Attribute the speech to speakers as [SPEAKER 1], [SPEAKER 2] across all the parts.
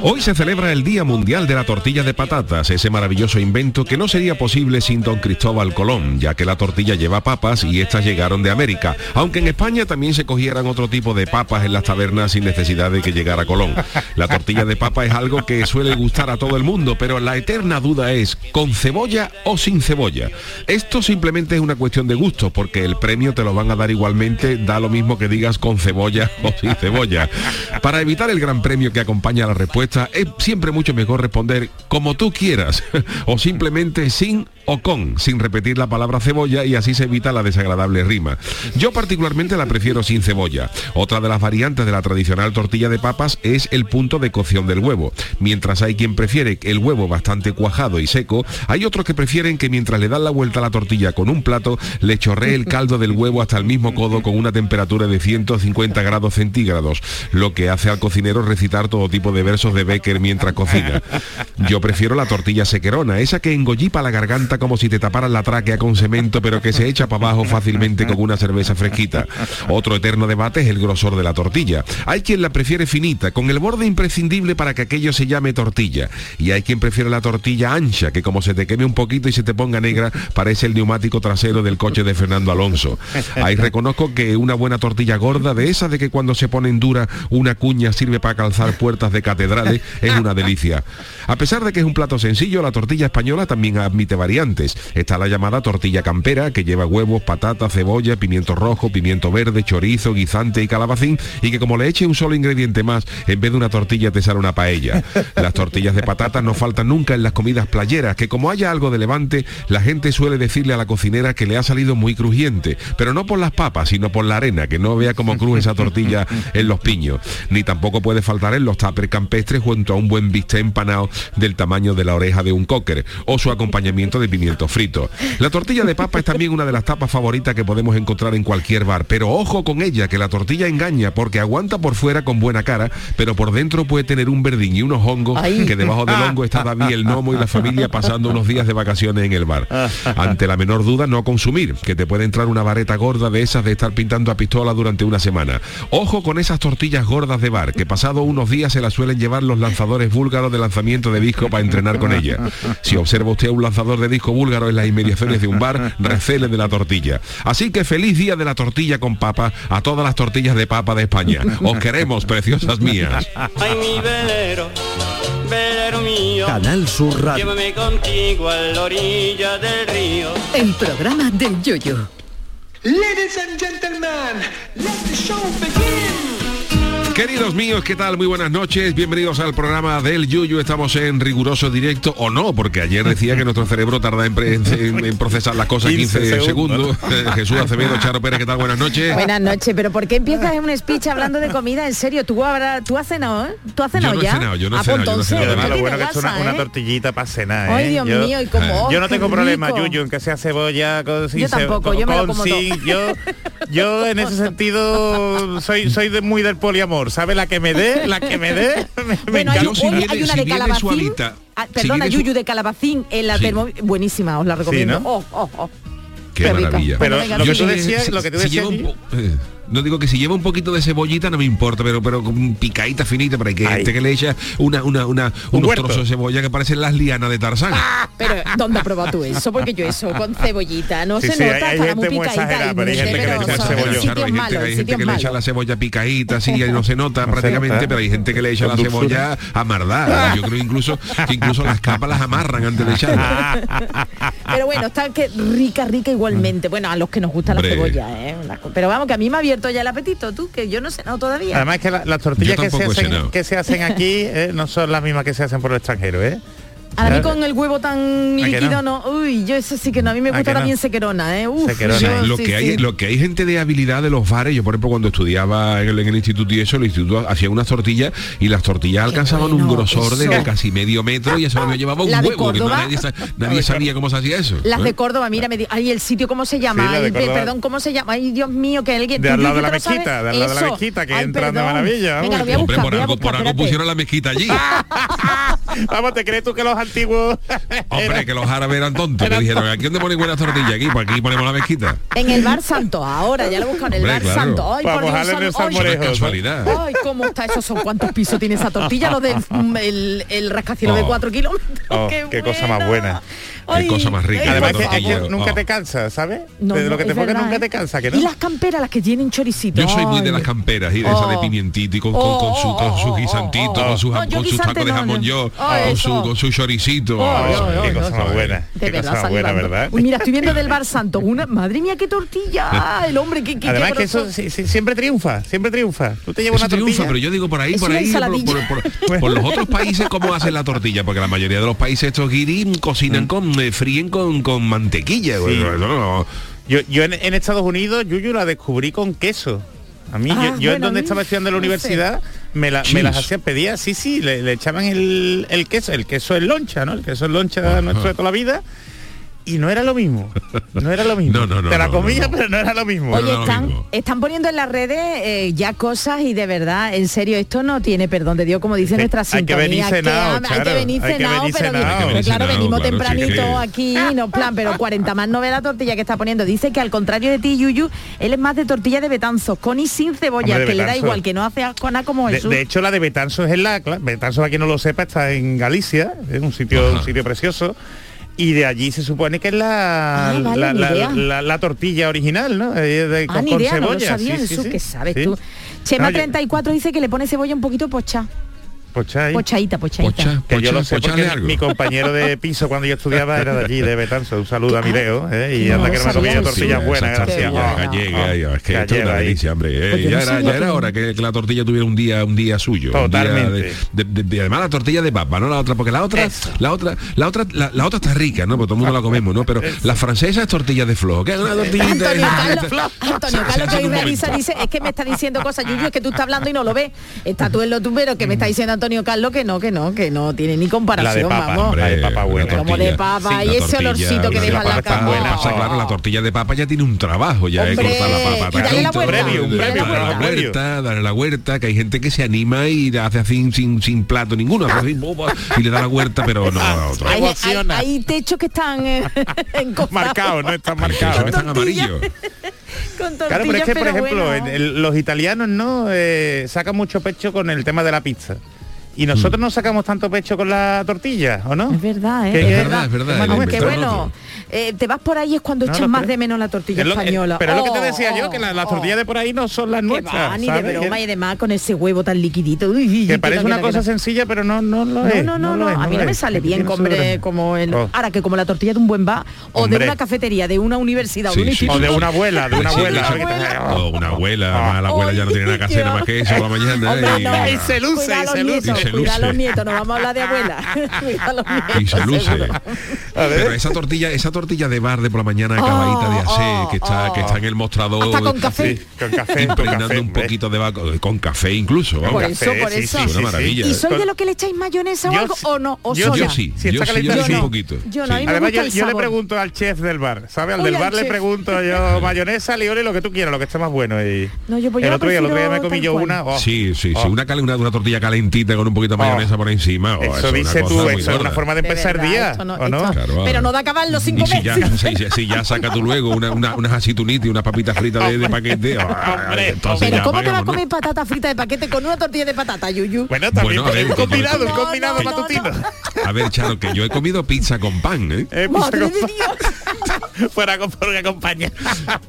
[SPEAKER 1] Hoy se celebra el Día Mundial de la Tortilla de Patatas, ese maravilloso invento que no sería posible sin don Cristóbal Colón, ya que la tortilla lleva papas y estas llegaron de América, aunque en España también se cogieran otro tipo de papas en las tabernas sin necesidad de que llegara Colón. La tortilla de papa es algo que suele gustar a todo el mundo, pero la eterna duda es, ¿con cebolla o sin cebolla? Esto simplemente es una cuestión de gusto, porque el premio te lo van a dar igualmente, da lo mismo que digas con cebolla o sin cebolla. Para evitar el gran premio que acompaña a la respuesta, es siempre mucho mejor responder como tú quieras o simplemente sin o con, sin repetir la palabra cebolla y así se evita la desagradable rima. Yo particularmente la prefiero sin cebolla. Otra de las variantes de la tradicional tortilla de papas es el punto de cocción del huevo. Mientras hay quien prefiere el huevo bastante cuajado y seco, hay otros que prefieren que mientras le dan la vuelta a la tortilla con un plato, le chorree el caldo del huevo hasta el mismo codo con una temperatura de 150 grados centígrados, lo que hace al cocinero recitar todo tipo de versos de Becker mientras cocina. Yo prefiero la tortilla sequerona, esa que engollipa la garganta como si te taparan la tráquea con cemento, pero que se echa para abajo fácilmente con una cerveza fresquita. Otro eterno debate es el grosor de la tortilla. Hay quien la prefiere finita, con el borde imprescindible para que aquello se llame tortilla. Y hay quien prefiere la tortilla ancha, que como se te queme un poquito y se te ponga negra, parece el neumático trasero del coche de Fernando Alonso. Ahí reconozco que una buena tortilla gorda, de esas de que cuando se ponen dura una cuña sirve para calzar puertas de es una delicia. A pesar de que es un plato sencillo, la tortilla española también admite variantes. Está la llamada tortilla campera, que lleva huevos, patata, cebolla, pimiento rojo, pimiento verde, chorizo, guisante y calabacín, y que como le eche un solo ingrediente más, en vez de una tortilla te sale una paella. Las tortillas de patata no faltan nunca en las comidas playeras, que como haya algo de levante, la gente suele decirle a la cocinera que le ha salido muy crujiente, pero no por las papas, sino por la arena, que no vea cómo cruje esa tortilla en los piños. Ni tampoco puede faltar en los tapers campestres junto a un buen bistec empanado del tamaño de la oreja de un cocker, o su acompañamiento de pimiento frito. La tortilla de papa es también una de las tapas favoritas que podemos encontrar en cualquier bar, pero ojo con ella, que la tortilla engaña porque aguanta por fuera con buena cara, pero por dentro puede tener un verdín y unos hongos que debajo del hongo está David el gnomo y la familia pasando unos días de vacaciones en el bar. Ante la menor duda, no consumir, que te puede entrar una vareta gorda de esas de estar pintando a pistola durante una semana. Ojo con esas tortillas gordas de bar, que pasado unos días se las suelen llevar los lanzadores búlgaros de lanzamiento de disco para entrenar con ella. Si observa usted un lanzador de disco búlgaro en las inmediaciones de un bar, recele de la tortilla. Así que feliz día de la tortilla con papa a todas las tortillas de papa de España. Os queremos, preciosas mías.
[SPEAKER 2] Ay, mi velero, velero mío,
[SPEAKER 3] Canal Sur Radio.
[SPEAKER 2] llévame contigo a la orilla del río.
[SPEAKER 4] El programa del Yoyo.
[SPEAKER 5] Ladies and gentlemen, let the show begin.
[SPEAKER 1] Queridos míos, ¿qué tal? Muy buenas noches. Bienvenidos al programa del Yuyu. Estamos en riguroso directo o no, porque ayer decía que nuestro cerebro tarda en, pre- en- en procesar las cosas 15,
[SPEAKER 6] 15
[SPEAKER 1] segundos. Eh, Jesús Acevedo, Charo Pérez, ¿qué tal? Buenas noches.
[SPEAKER 7] Buenas noches, pero ¿por qué empiezas en un speech hablando de comida? En serio, tú habrás, tú has cenado, ¿eh? ¿Tú has cenado
[SPEAKER 1] no he
[SPEAKER 7] ya?
[SPEAKER 1] cenado, yo no he
[SPEAKER 7] Ah, pues
[SPEAKER 1] cenado, yo no he
[SPEAKER 7] entonces,
[SPEAKER 1] cenado.
[SPEAKER 6] Además
[SPEAKER 7] ¿qué
[SPEAKER 6] lo bueno que es una, una
[SPEAKER 7] eh?
[SPEAKER 6] tortillita para cenar,
[SPEAKER 7] Ay,
[SPEAKER 6] ¿eh?
[SPEAKER 7] Dios
[SPEAKER 6] yo,
[SPEAKER 7] mío, y como,
[SPEAKER 6] yo no tengo problema,
[SPEAKER 7] rico.
[SPEAKER 6] Yuyu, en que sea cebolla con sin
[SPEAKER 7] Yo tampoco, yo me lo como
[SPEAKER 6] sin.
[SPEAKER 7] todo.
[SPEAKER 6] Yo, yo en ese sentido soy soy de, muy del poliamor, ¿sabe? La que me dé, la que me dé, me,
[SPEAKER 7] hay,
[SPEAKER 1] si viene-
[SPEAKER 7] una
[SPEAKER 1] si
[SPEAKER 7] de calabacín.
[SPEAKER 1] suavita,
[SPEAKER 7] Ah,
[SPEAKER 1] si
[SPEAKER 7] perdona,
[SPEAKER 1] su-
[SPEAKER 7] Yuyu de calabacín en la
[SPEAKER 1] Sí.
[SPEAKER 7] termo... Buenísima, os la recomiendo.
[SPEAKER 6] ¿no?
[SPEAKER 7] Oh, oh, oh.
[SPEAKER 1] Qué
[SPEAKER 7] Qué rica.
[SPEAKER 1] maravilla.
[SPEAKER 6] Pero
[SPEAKER 7] venga,
[SPEAKER 6] lo que
[SPEAKER 1] Yo
[SPEAKER 6] tú decías, lo que tú decías,
[SPEAKER 1] no digo que si lleva un poquito de cebollita no me importa, pero pero con picadita finita, pero hay que
[SPEAKER 6] Ay.
[SPEAKER 1] gente que le echa una, una, una,
[SPEAKER 6] Un
[SPEAKER 1] unos
[SPEAKER 6] huerto.
[SPEAKER 1] trozos de cebolla que parecen las lianas de Tarzán.
[SPEAKER 7] Pero ¿dónde has probado tú eso? Porque yo eso con cebollita no
[SPEAKER 6] Sí,
[SPEAKER 7] se
[SPEAKER 6] sí,
[SPEAKER 7] nota,
[SPEAKER 6] hay- hay gente muy
[SPEAKER 7] picadita
[SPEAKER 6] pero hay gente que le echa
[SPEAKER 7] son
[SPEAKER 6] cebolla.
[SPEAKER 7] sitios
[SPEAKER 1] Claro, hay gente,
[SPEAKER 7] malos,
[SPEAKER 1] hay gente
[SPEAKER 7] sitios
[SPEAKER 1] que le echa
[SPEAKER 7] malos.
[SPEAKER 1] la cebolla picadita, así, y no se nota
[SPEAKER 6] No se
[SPEAKER 1] prácticamente,
[SPEAKER 6] nota.
[SPEAKER 1] pero hay gente que le echa la cebolla a mardar. Yo creo incluso que incluso las capas las amarran antes de echarla.
[SPEAKER 7] Pero bueno, está que rica, rica igualmente. Bueno, a los que nos gusta la cebolla, ¿eh? Pero vamos, que a mí me ha abierto ya el apetito, tú, que yo no sé no todavía.
[SPEAKER 6] Además que la- las tortillas que se, hacen, que se hacen aquí eh, no son las mismas que se hacen por el extranjero, ¿eh?
[SPEAKER 7] A mí con el huevo tan
[SPEAKER 6] ¿A que
[SPEAKER 7] líquido
[SPEAKER 6] no?
[SPEAKER 7] no? Uy, yo eso sí que no. A mí me
[SPEAKER 6] ¿A
[SPEAKER 7] gusta
[SPEAKER 6] no?
[SPEAKER 7] también sequerona, ¿eh? Uf,
[SPEAKER 6] Sequerona.
[SPEAKER 7] yo-
[SPEAKER 1] lo
[SPEAKER 7] sí,
[SPEAKER 1] que hay
[SPEAKER 7] sí.
[SPEAKER 1] lo que hay gente de habilidad de los bares yo por ejemplo cuando estudiaba en el, en el instituto y eso el instituto hacía unas tortillas y las tortillas alcanzaban un grosor de casi medio metro y eso me llevaba un huevo que no- nadie, sa- nadie sabía cómo se hacía eso
[SPEAKER 7] Las
[SPEAKER 1] ¿eh?
[SPEAKER 7] de Córdoba, mira, me di- ay, el sitio cómo se llama,
[SPEAKER 6] Sí,
[SPEAKER 7] perdón, ¿cómo se llama? Ay, Dios mío, que alguien
[SPEAKER 6] De al lado de la mezquita, de al lado de la mezquita, que entran de maravilla.
[SPEAKER 1] Hombre, por algo, pusieron la mezquita allí
[SPEAKER 6] Vamos, ¿te crees tú que los antiguos...
[SPEAKER 1] hombre que los árabes eran tontos que
[SPEAKER 6] Eran
[SPEAKER 1] dijeron aquí dónde ponen buenas tortillas aquí pues aquí ponemos la mezquita
[SPEAKER 7] En el Bar Santo, ahora, ya lo he buscado, en el
[SPEAKER 1] Hombre,
[SPEAKER 7] Bar
[SPEAKER 1] claro.
[SPEAKER 7] Santo. Ay, Dios,
[SPEAKER 6] mojarle en el salmorejo.
[SPEAKER 1] casualidad
[SPEAKER 7] Ay, cómo está eso, son cuántos pisos tiene esa tortilla, lo del el, el rascacielos de
[SPEAKER 1] Oh.
[SPEAKER 7] 4 kilómetros.
[SPEAKER 6] Oh, qué cosa más buena.
[SPEAKER 1] Qué cosa más rica.
[SPEAKER 7] ay,
[SPEAKER 6] Además que, que
[SPEAKER 7] favor.
[SPEAKER 6] nunca
[SPEAKER 1] Oh.
[SPEAKER 6] te cansa, ¿sabes?
[SPEAKER 7] No,
[SPEAKER 6] de lo que te
[SPEAKER 7] es
[SPEAKER 6] pongas
[SPEAKER 7] verdad,
[SPEAKER 6] nunca
[SPEAKER 7] ¿eh?
[SPEAKER 6] te cansa, que no.
[SPEAKER 7] Y las camperas, las que tienen choricito.
[SPEAKER 1] yo soy muy de
[SPEAKER 7] Ay.
[SPEAKER 1] las camperas y de esa de
[SPEAKER 7] Oh.
[SPEAKER 1] pimientito y con, con, con su, con su guisantito,
[SPEAKER 7] oh, oh.
[SPEAKER 1] con su, sus tacos de jamón yo, con su,
[SPEAKER 7] eso.
[SPEAKER 1] con su choricito. Ay,
[SPEAKER 6] Qué cosa más buena.
[SPEAKER 7] De
[SPEAKER 6] Qué cosa más buena,
[SPEAKER 7] salivando.
[SPEAKER 6] ¿verdad?
[SPEAKER 7] Uy, mira, estoy viendo del Bar Santo. Una, madre mía, qué tortilla. El hombre, qué, qué
[SPEAKER 6] Además que eso siempre triunfa, siempre triunfa. Tú te llevas una tortilla.
[SPEAKER 1] triunfa, pero yo digo por ahí, por ahí, por, los otros países, ¿cómo hacen la tortilla? Porque la mayoría de los países estos guiris cocinan con, eh, fríen con, con mantequilla. No-
[SPEAKER 6] Yo, yo en, en Estados Unidos, Yuyu, la descubrí con queso. A mí,
[SPEAKER 7] Ah,
[SPEAKER 6] yo, yo en donde
[SPEAKER 7] mí,
[SPEAKER 6] estaba estudiando en la universidad, me, la- me
[SPEAKER 1] Cheese.
[SPEAKER 6] las hacía pedía, sí, sí, le, le echaban el, el queso, el queso es loncha, ¿no? El queso es loncha nuestro de toda la vida. Y no era lo mismo. No era lo mismo.
[SPEAKER 1] No, no, no,
[SPEAKER 6] Te la comía,
[SPEAKER 1] no, no.
[SPEAKER 6] pero no era lo mismo.
[SPEAKER 7] Oye, están,
[SPEAKER 1] mismo.
[SPEAKER 7] están poniendo en las redes eh, ya cosas y de verdad, en serio, esto no tiene perdón de Dios, como dice
[SPEAKER 6] Sí,
[SPEAKER 7] nuestra
[SPEAKER 6] hay que
[SPEAKER 7] sintonía.
[SPEAKER 6] venir cenado,
[SPEAKER 7] hay que venir
[SPEAKER 6] hay que
[SPEAKER 7] cenado,
[SPEAKER 6] venir
[SPEAKER 7] pero,
[SPEAKER 6] cenado.
[SPEAKER 7] claro, venimos
[SPEAKER 1] claro, sí,
[SPEAKER 7] tempranito
[SPEAKER 1] que-
[SPEAKER 7] aquí, no plan, pero 40 más no ve la tortilla que está poniendo. Dice que al contrario de ti, Yuyu, él es más de tortilla de betanzos, con y sin cebolla,
[SPEAKER 6] Hombre,
[SPEAKER 7] que le da igual, que no hace asco nada como
[SPEAKER 6] De,
[SPEAKER 7] Jesús.
[SPEAKER 6] de hecho, la de Betanzos es la... claro, Betanzos, para quien no lo sepa, está en Galicia, es un sitio,
[SPEAKER 1] Ajá.
[SPEAKER 6] un sitio precioso. Y de allí se supone que es la,
[SPEAKER 7] Ah, vale,
[SPEAKER 6] la,
[SPEAKER 7] ni
[SPEAKER 6] la-
[SPEAKER 7] idea.
[SPEAKER 6] la- la tortilla original, ¿no? Eh, de-
[SPEAKER 7] Ah,
[SPEAKER 6] con,
[SPEAKER 7] ni
[SPEAKER 6] con
[SPEAKER 7] idea, no lo
[SPEAKER 6] cebolla.
[SPEAKER 7] sabía,
[SPEAKER 6] sí, sí,
[SPEAKER 7] Jesús,
[SPEAKER 6] sí.
[SPEAKER 7] que sabes
[SPEAKER 6] Sí.
[SPEAKER 7] tú. Chema
[SPEAKER 6] No, yo-
[SPEAKER 7] 34 dice que le pone cebolla un poquito pocha.
[SPEAKER 6] Pocha ahí.
[SPEAKER 7] Pochaíta, pochaíta.
[SPEAKER 1] Pocha,
[SPEAKER 6] Que yo lo sé porque
[SPEAKER 1] algo.
[SPEAKER 6] mi compañero de piso cuando yo estudiaba era de allí, de Betanzo. Un saludo a mi Leo, ¿eh? Y
[SPEAKER 7] No
[SPEAKER 6] anda que no me comía tortillas
[SPEAKER 1] Sí,
[SPEAKER 6] buenas, gracias.
[SPEAKER 1] tortilla
[SPEAKER 6] Ah,
[SPEAKER 1] gallega,
[SPEAKER 6] ah,
[SPEAKER 1] es que esto es una delicia, hombre. eh,
[SPEAKER 7] Pues
[SPEAKER 1] ya,
[SPEAKER 7] no
[SPEAKER 1] era, ya hora que, que la tortilla tuviera un día un día suyo.
[SPEAKER 6] Totalmente.
[SPEAKER 1] de- de- de- de- además la tortilla de papa, no la otra, porque la otra,
[SPEAKER 6] Eso.
[SPEAKER 1] la otra, la otra, la, la otra está rica, ¿no? Porque todo el mundo la comemos, ¿no? Pero la francesa es tortilla de flojo, que es una tortilla
[SPEAKER 7] Antonio
[SPEAKER 1] de-
[SPEAKER 7] Carlos, Antonio Carlos que realiza dice, es que me está diciendo cosas, Yuyu, es que tú estás hablando y no lo ves. Está tú en lo tumbero que me está diciendo Antonio Carlos que no, que no, que no tiene ni comparación,
[SPEAKER 6] La de papa,
[SPEAKER 7] vamos.
[SPEAKER 6] hombre. La de papa buena.
[SPEAKER 7] Como de papa,
[SPEAKER 1] Sí,
[SPEAKER 7] y ese
[SPEAKER 1] tortilla,
[SPEAKER 7] olorcito que deja la cama.
[SPEAKER 6] buena,
[SPEAKER 1] claro, la tortilla de papa ya tiene un trabajo, ya
[SPEAKER 7] Hombre,
[SPEAKER 1] es cortar la papa,
[SPEAKER 7] y darle la vuelta,
[SPEAKER 6] un previo,
[SPEAKER 1] la vuelta, darle la vuelta, que hay gente que se anima y hace así sin, sin plato ninguno, hace así, boba, y le da la vuelta, pero no, otra.
[SPEAKER 7] Hay, hay, techos que están eh, encostados
[SPEAKER 6] Marcado, no están marcados.
[SPEAKER 1] están
[SPEAKER 7] tortilla.
[SPEAKER 1] amarillos.
[SPEAKER 7] con
[SPEAKER 6] Claro, pero es que, por ejemplo,
[SPEAKER 7] bueno.
[SPEAKER 6] en el- los italianos no eh, sacan mucho pecho con el tema de la pizza. Y nosotros no sacamos tanto pecho con la tortilla, ¿o no?
[SPEAKER 7] Es verdad, ¿eh?
[SPEAKER 6] Que-
[SPEAKER 1] Es
[SPEAKER 6] que-
[SPEAKER 1] verdad, es verdad,
[SPEAKER 7] Aunque
[SPEAKER 1] inventaron
[SPEAKER 7] bueno, eh, te vas por ahí es cuando
[SPEAKER 6] No,
[SPEAKER 7] echas
[SPEAKER 6] no,
[SPEAKER 7] más de menos la tortilla
[SPEAKER 6] Es lo que-
[SPEAKER 7] española.
[SPEAKER 6] pero es lo que te
[SPEAKER 7] Oh,
[SPEAKER 6] decía yo, que la- las
[SPEAKER 7] oh,
[SPEAKER 6] tortillas de por ahí no son las
[SPEAKER 7] que
[SPEAKER 6] nuestras.
[SPEAKER 7] va, ni de broma
[SPEAKER 6] Que-
[SPEAKER 7] y demás con ese huevo tan liquidito. Uy,
[SPEAKER 6] que
[SPEAKER 7] que
[SPEAKER 6] parece una
[SPEAKER 7] que
[SPEAKER 6] cosa
[SPEAKER 7] que no.
[SPEAKER 6] sencilla, pero no, no lo
[SPEAKER 7] No,
[SPEAKER 6] es.
[SPEAKER 7] no, no, no,
[SPEAKER 6] es,
[SPEAKER 7] a mí no me
[SPEAKER 6] es.
[SPEAKER 7] sale bien, hombre,
[SPEAKER 6] gracia.
[SPEAKER 7] como el,
[SPEAKER 6] Oh.
[SPEAKER 7] ahora que como la tortilla de un buen bar o de una cafetería, de una universidad,
[SPEAKER 1] Sí,
[SPEAKER 7] de un
[SPEAKER 1] sí,
[SPEAKER 7] instituto.
[SPEAKER 6] O de una abuela, de una abuela.
[SPEAKER 1] sí,
[SPEAKER 6] que te-
[SPEAKER 7] abuela.
[SPEAKER 1] O una abuela, además la abuela ya no tiene nada que hacer nada más que eso por la mañana.
[SPEAKER 7] Hombre,
[SPEAKER 1] y-
[SPEAKER 6] se luce, se luce.
[SPEAKER 1] Se
[SPEAKER 7] cuida a los nietos, no vamos a hablar de abuela. Cuida a los nietos,
[SPEAKER 1] y se luce.
[SPEAKER 7] seguro.
[SPEAKER 6] A ver.
[SPEAKER 1] Pero esa tortilla, esa tortilla de bar de por la mañana acabadita de hacer,
[SPEAKER 7] oh,
[SPEAKER 1] que está,
[SPEAKER 7] oh.
[SPEAKER 1] que está en el mostrador.
[SPEAKER 7] Hasta con café.
[SPEAKER 6] Sí, con café, con
[SPEAKER 1] impregnando
[SPEAKER 6] café,
[SPEAKER 1] un poquito de vaco, con café incluso, vamos.
[SPEAKER 7] Por eso, por
[SPEAKER 6] sí,
[SPEAKER 7] eso.
[SPEAKER 6] sí,
[SPEAKER 1] Una
[SPEAKER 6] sí,
[SPEAKER 1] maravilla.
[SPEAKER 7] ¿Y soy
[SPEAKER 6] Con-
[SPEAKER 7] de lo que le echáis mayonesa o
[SPEAKER 6] Yo
[SPEAKER 7] algo o no? ¿O
[SPEAKER 6] Yo-
[SPEAKER 7] sola?
[SPEAKER 1] Yo sí,
[SPEAKER 6] Si
[SPEAKER 1] yo sí, yo sí un poquito.
[SPEAKER 7] Yo no,
[SPEAKER 6] Además, yo, le pregunto al chef del bar, ¿sabe? Al del bar le pregunto yo mayonesa, lioli, lo que tú quieras, lo que esté más bueno. Y
[SPEAKER 7] No, yo pues yo
[SPEAKER 6] el otro día, el otro día me comí yo una. oh,
[SPEAKER 1] Sí, sí, sí,
[SPEAKER 6] oh.
[SPEAKER 1] una, una tortilla calentita con un poquito de mayonesa por encima. oh,
[SPEAKER 6] Eso
[SPEAKER 1] es una
[SPEAKER 6] dice tú, eso es una forma de empezar el
[SPEAKER 7] verdad,
[SPEAKER 6] día,
[SPEAKER 7] no-
[SPEAKER 6] ¿o no?
[SPEAKER 1] Claro,
[SPEAKER 7] Pero no de acabarlo sin
[SPEAKER 1] Y si
[SPEAKER 7] comer.
[SPEAKER 1] ya, si, si- ya saca tú luego una, una, unas aceitunitas y unas papitas fritas de, de paquete, ah, entonces
[SPEAKER 7] Pero ¿cómo te vas a comer patata frita de paquete con una tortilla de patata, Yuyu?
[SPEAKER 6] Bueno, también
[SPEAKER 1] Bueno, a ver,
[SPEAKER 6] combinado, un
[SPEAKER 7] No,
[SPEAKER 6] combinado
[SPEAKER 7] no, no,
[SPEAKER 6] matutino.
[SPEAKER 1] A ver, Charo, que yo he comido pizza con pan, ¿eh?
[SPEAKER 6] Eh,
[SPEAKER 7] Dios.
[SPEAKER 6] Fuera con por acompaña.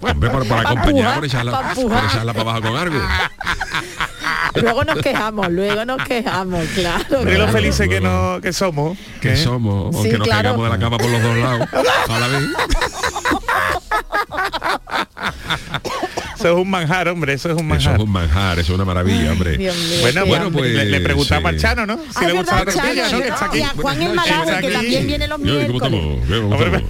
[SPEAKER 1] Hombre, por, por
[SPEAKER 7] Pa'
[SPEAKER 1] acompañar, por echarla para abajo con algo.
[SPEAKER 7] Luego nos quejamos, luego nos quejamos, claro.
[SPEAKER 6] Mira lo
[SPEAKER 7] claro.
[SPEAKER 6] felices que, no, que somos.
[SPEAKER 1] Que
[SPEAKER 6] ¿eh?
[SPEAKER 1] somos, o
[SPEAKER 7] Sí,
[SPEAKER 1] que nos
[SPEAKER 7] claro.
[SPEAKER 1] caigamos de la cama por los dos lados a la vez.
[SPEAKER 6] Eso es un manjar, hombre, eso es un
[SPEAKER 1] Eso
[SPEAKER 6] manjar.
[SPEAKER 1] es un manjar, eso es una maravilla, hombre.
[SPEAKER 7] Dios mío,
[SPEAKER 6] Bueno,
[SPEAKER 7] qué
[SPEAKER 6] bueno, pues le, le preguntaba
[SPEAKER 1] sí.
[SPEAKER 6] al Chano, ¿no? Si
[SPEAKER 7] Ah,
[SPEAKER 6] le gustaba la
[SPEAKER 7] verdad,
[SPEAKER 6] tortilla,
[SPEAKER 7] Chano,
[SPEAKER 6] ¿no? Que está aquí.
[SPEAKER 7] Y a Juan el. Malaje, que también viene los
[SPEAKER 1] Yo, ¿cómo
[SPEAKER 7] miércoles.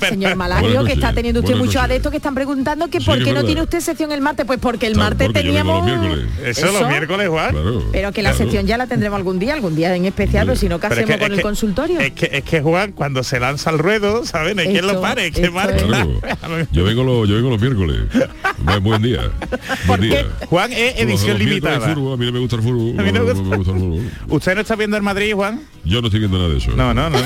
[SPEAKER 1] ¿Qué?
[SPEAKER 7] Señor
[SPEAKER 1] Buenas
[SPEAKER 7] que está teniendo usted muchos adeptos que están preguntando que por qué no tiene usted sección el martes, pues porque el martes teníamos...
[SPEAKER 6] Eso, los miércoles, Juan.
[SPEAKER 7] Pero que la sección ya la tendremos algún día, algún día en especial, pero si no, ¿qué hacemos con el consultorio?
[SPEAKER 6] Es que, es que Juan, cuando se lanza al ruedo, ¿saben? Es quien
[SPEAKER 7] Esto-
[SPEAKER 6] lo pare,
[SPEAKER 7] esto
[SPEAKER 6] marca.
[SPEAKER 1] Yo vengo los, yo vengo los miércoles. Buen día. Buen día.
[SPEAKER 6] Juan es edición limitada.
[SPEAKER 1] fútbol, a mí no me gusta el fútbol.
[SPEAKER 6] A mí no me
[SPEAKER 1] no
[SPEAKER 6] gusta.
[SPEAKER 1] gusta el fútbol.
[SPEAKER 6] ¿Usted no está viendo el Madrid, Juan?
[SPEAKER 1] Yo no estoy viendo nada de eso.
[SPEAKER 6] No, no, no.
[SPEAKER 1] A,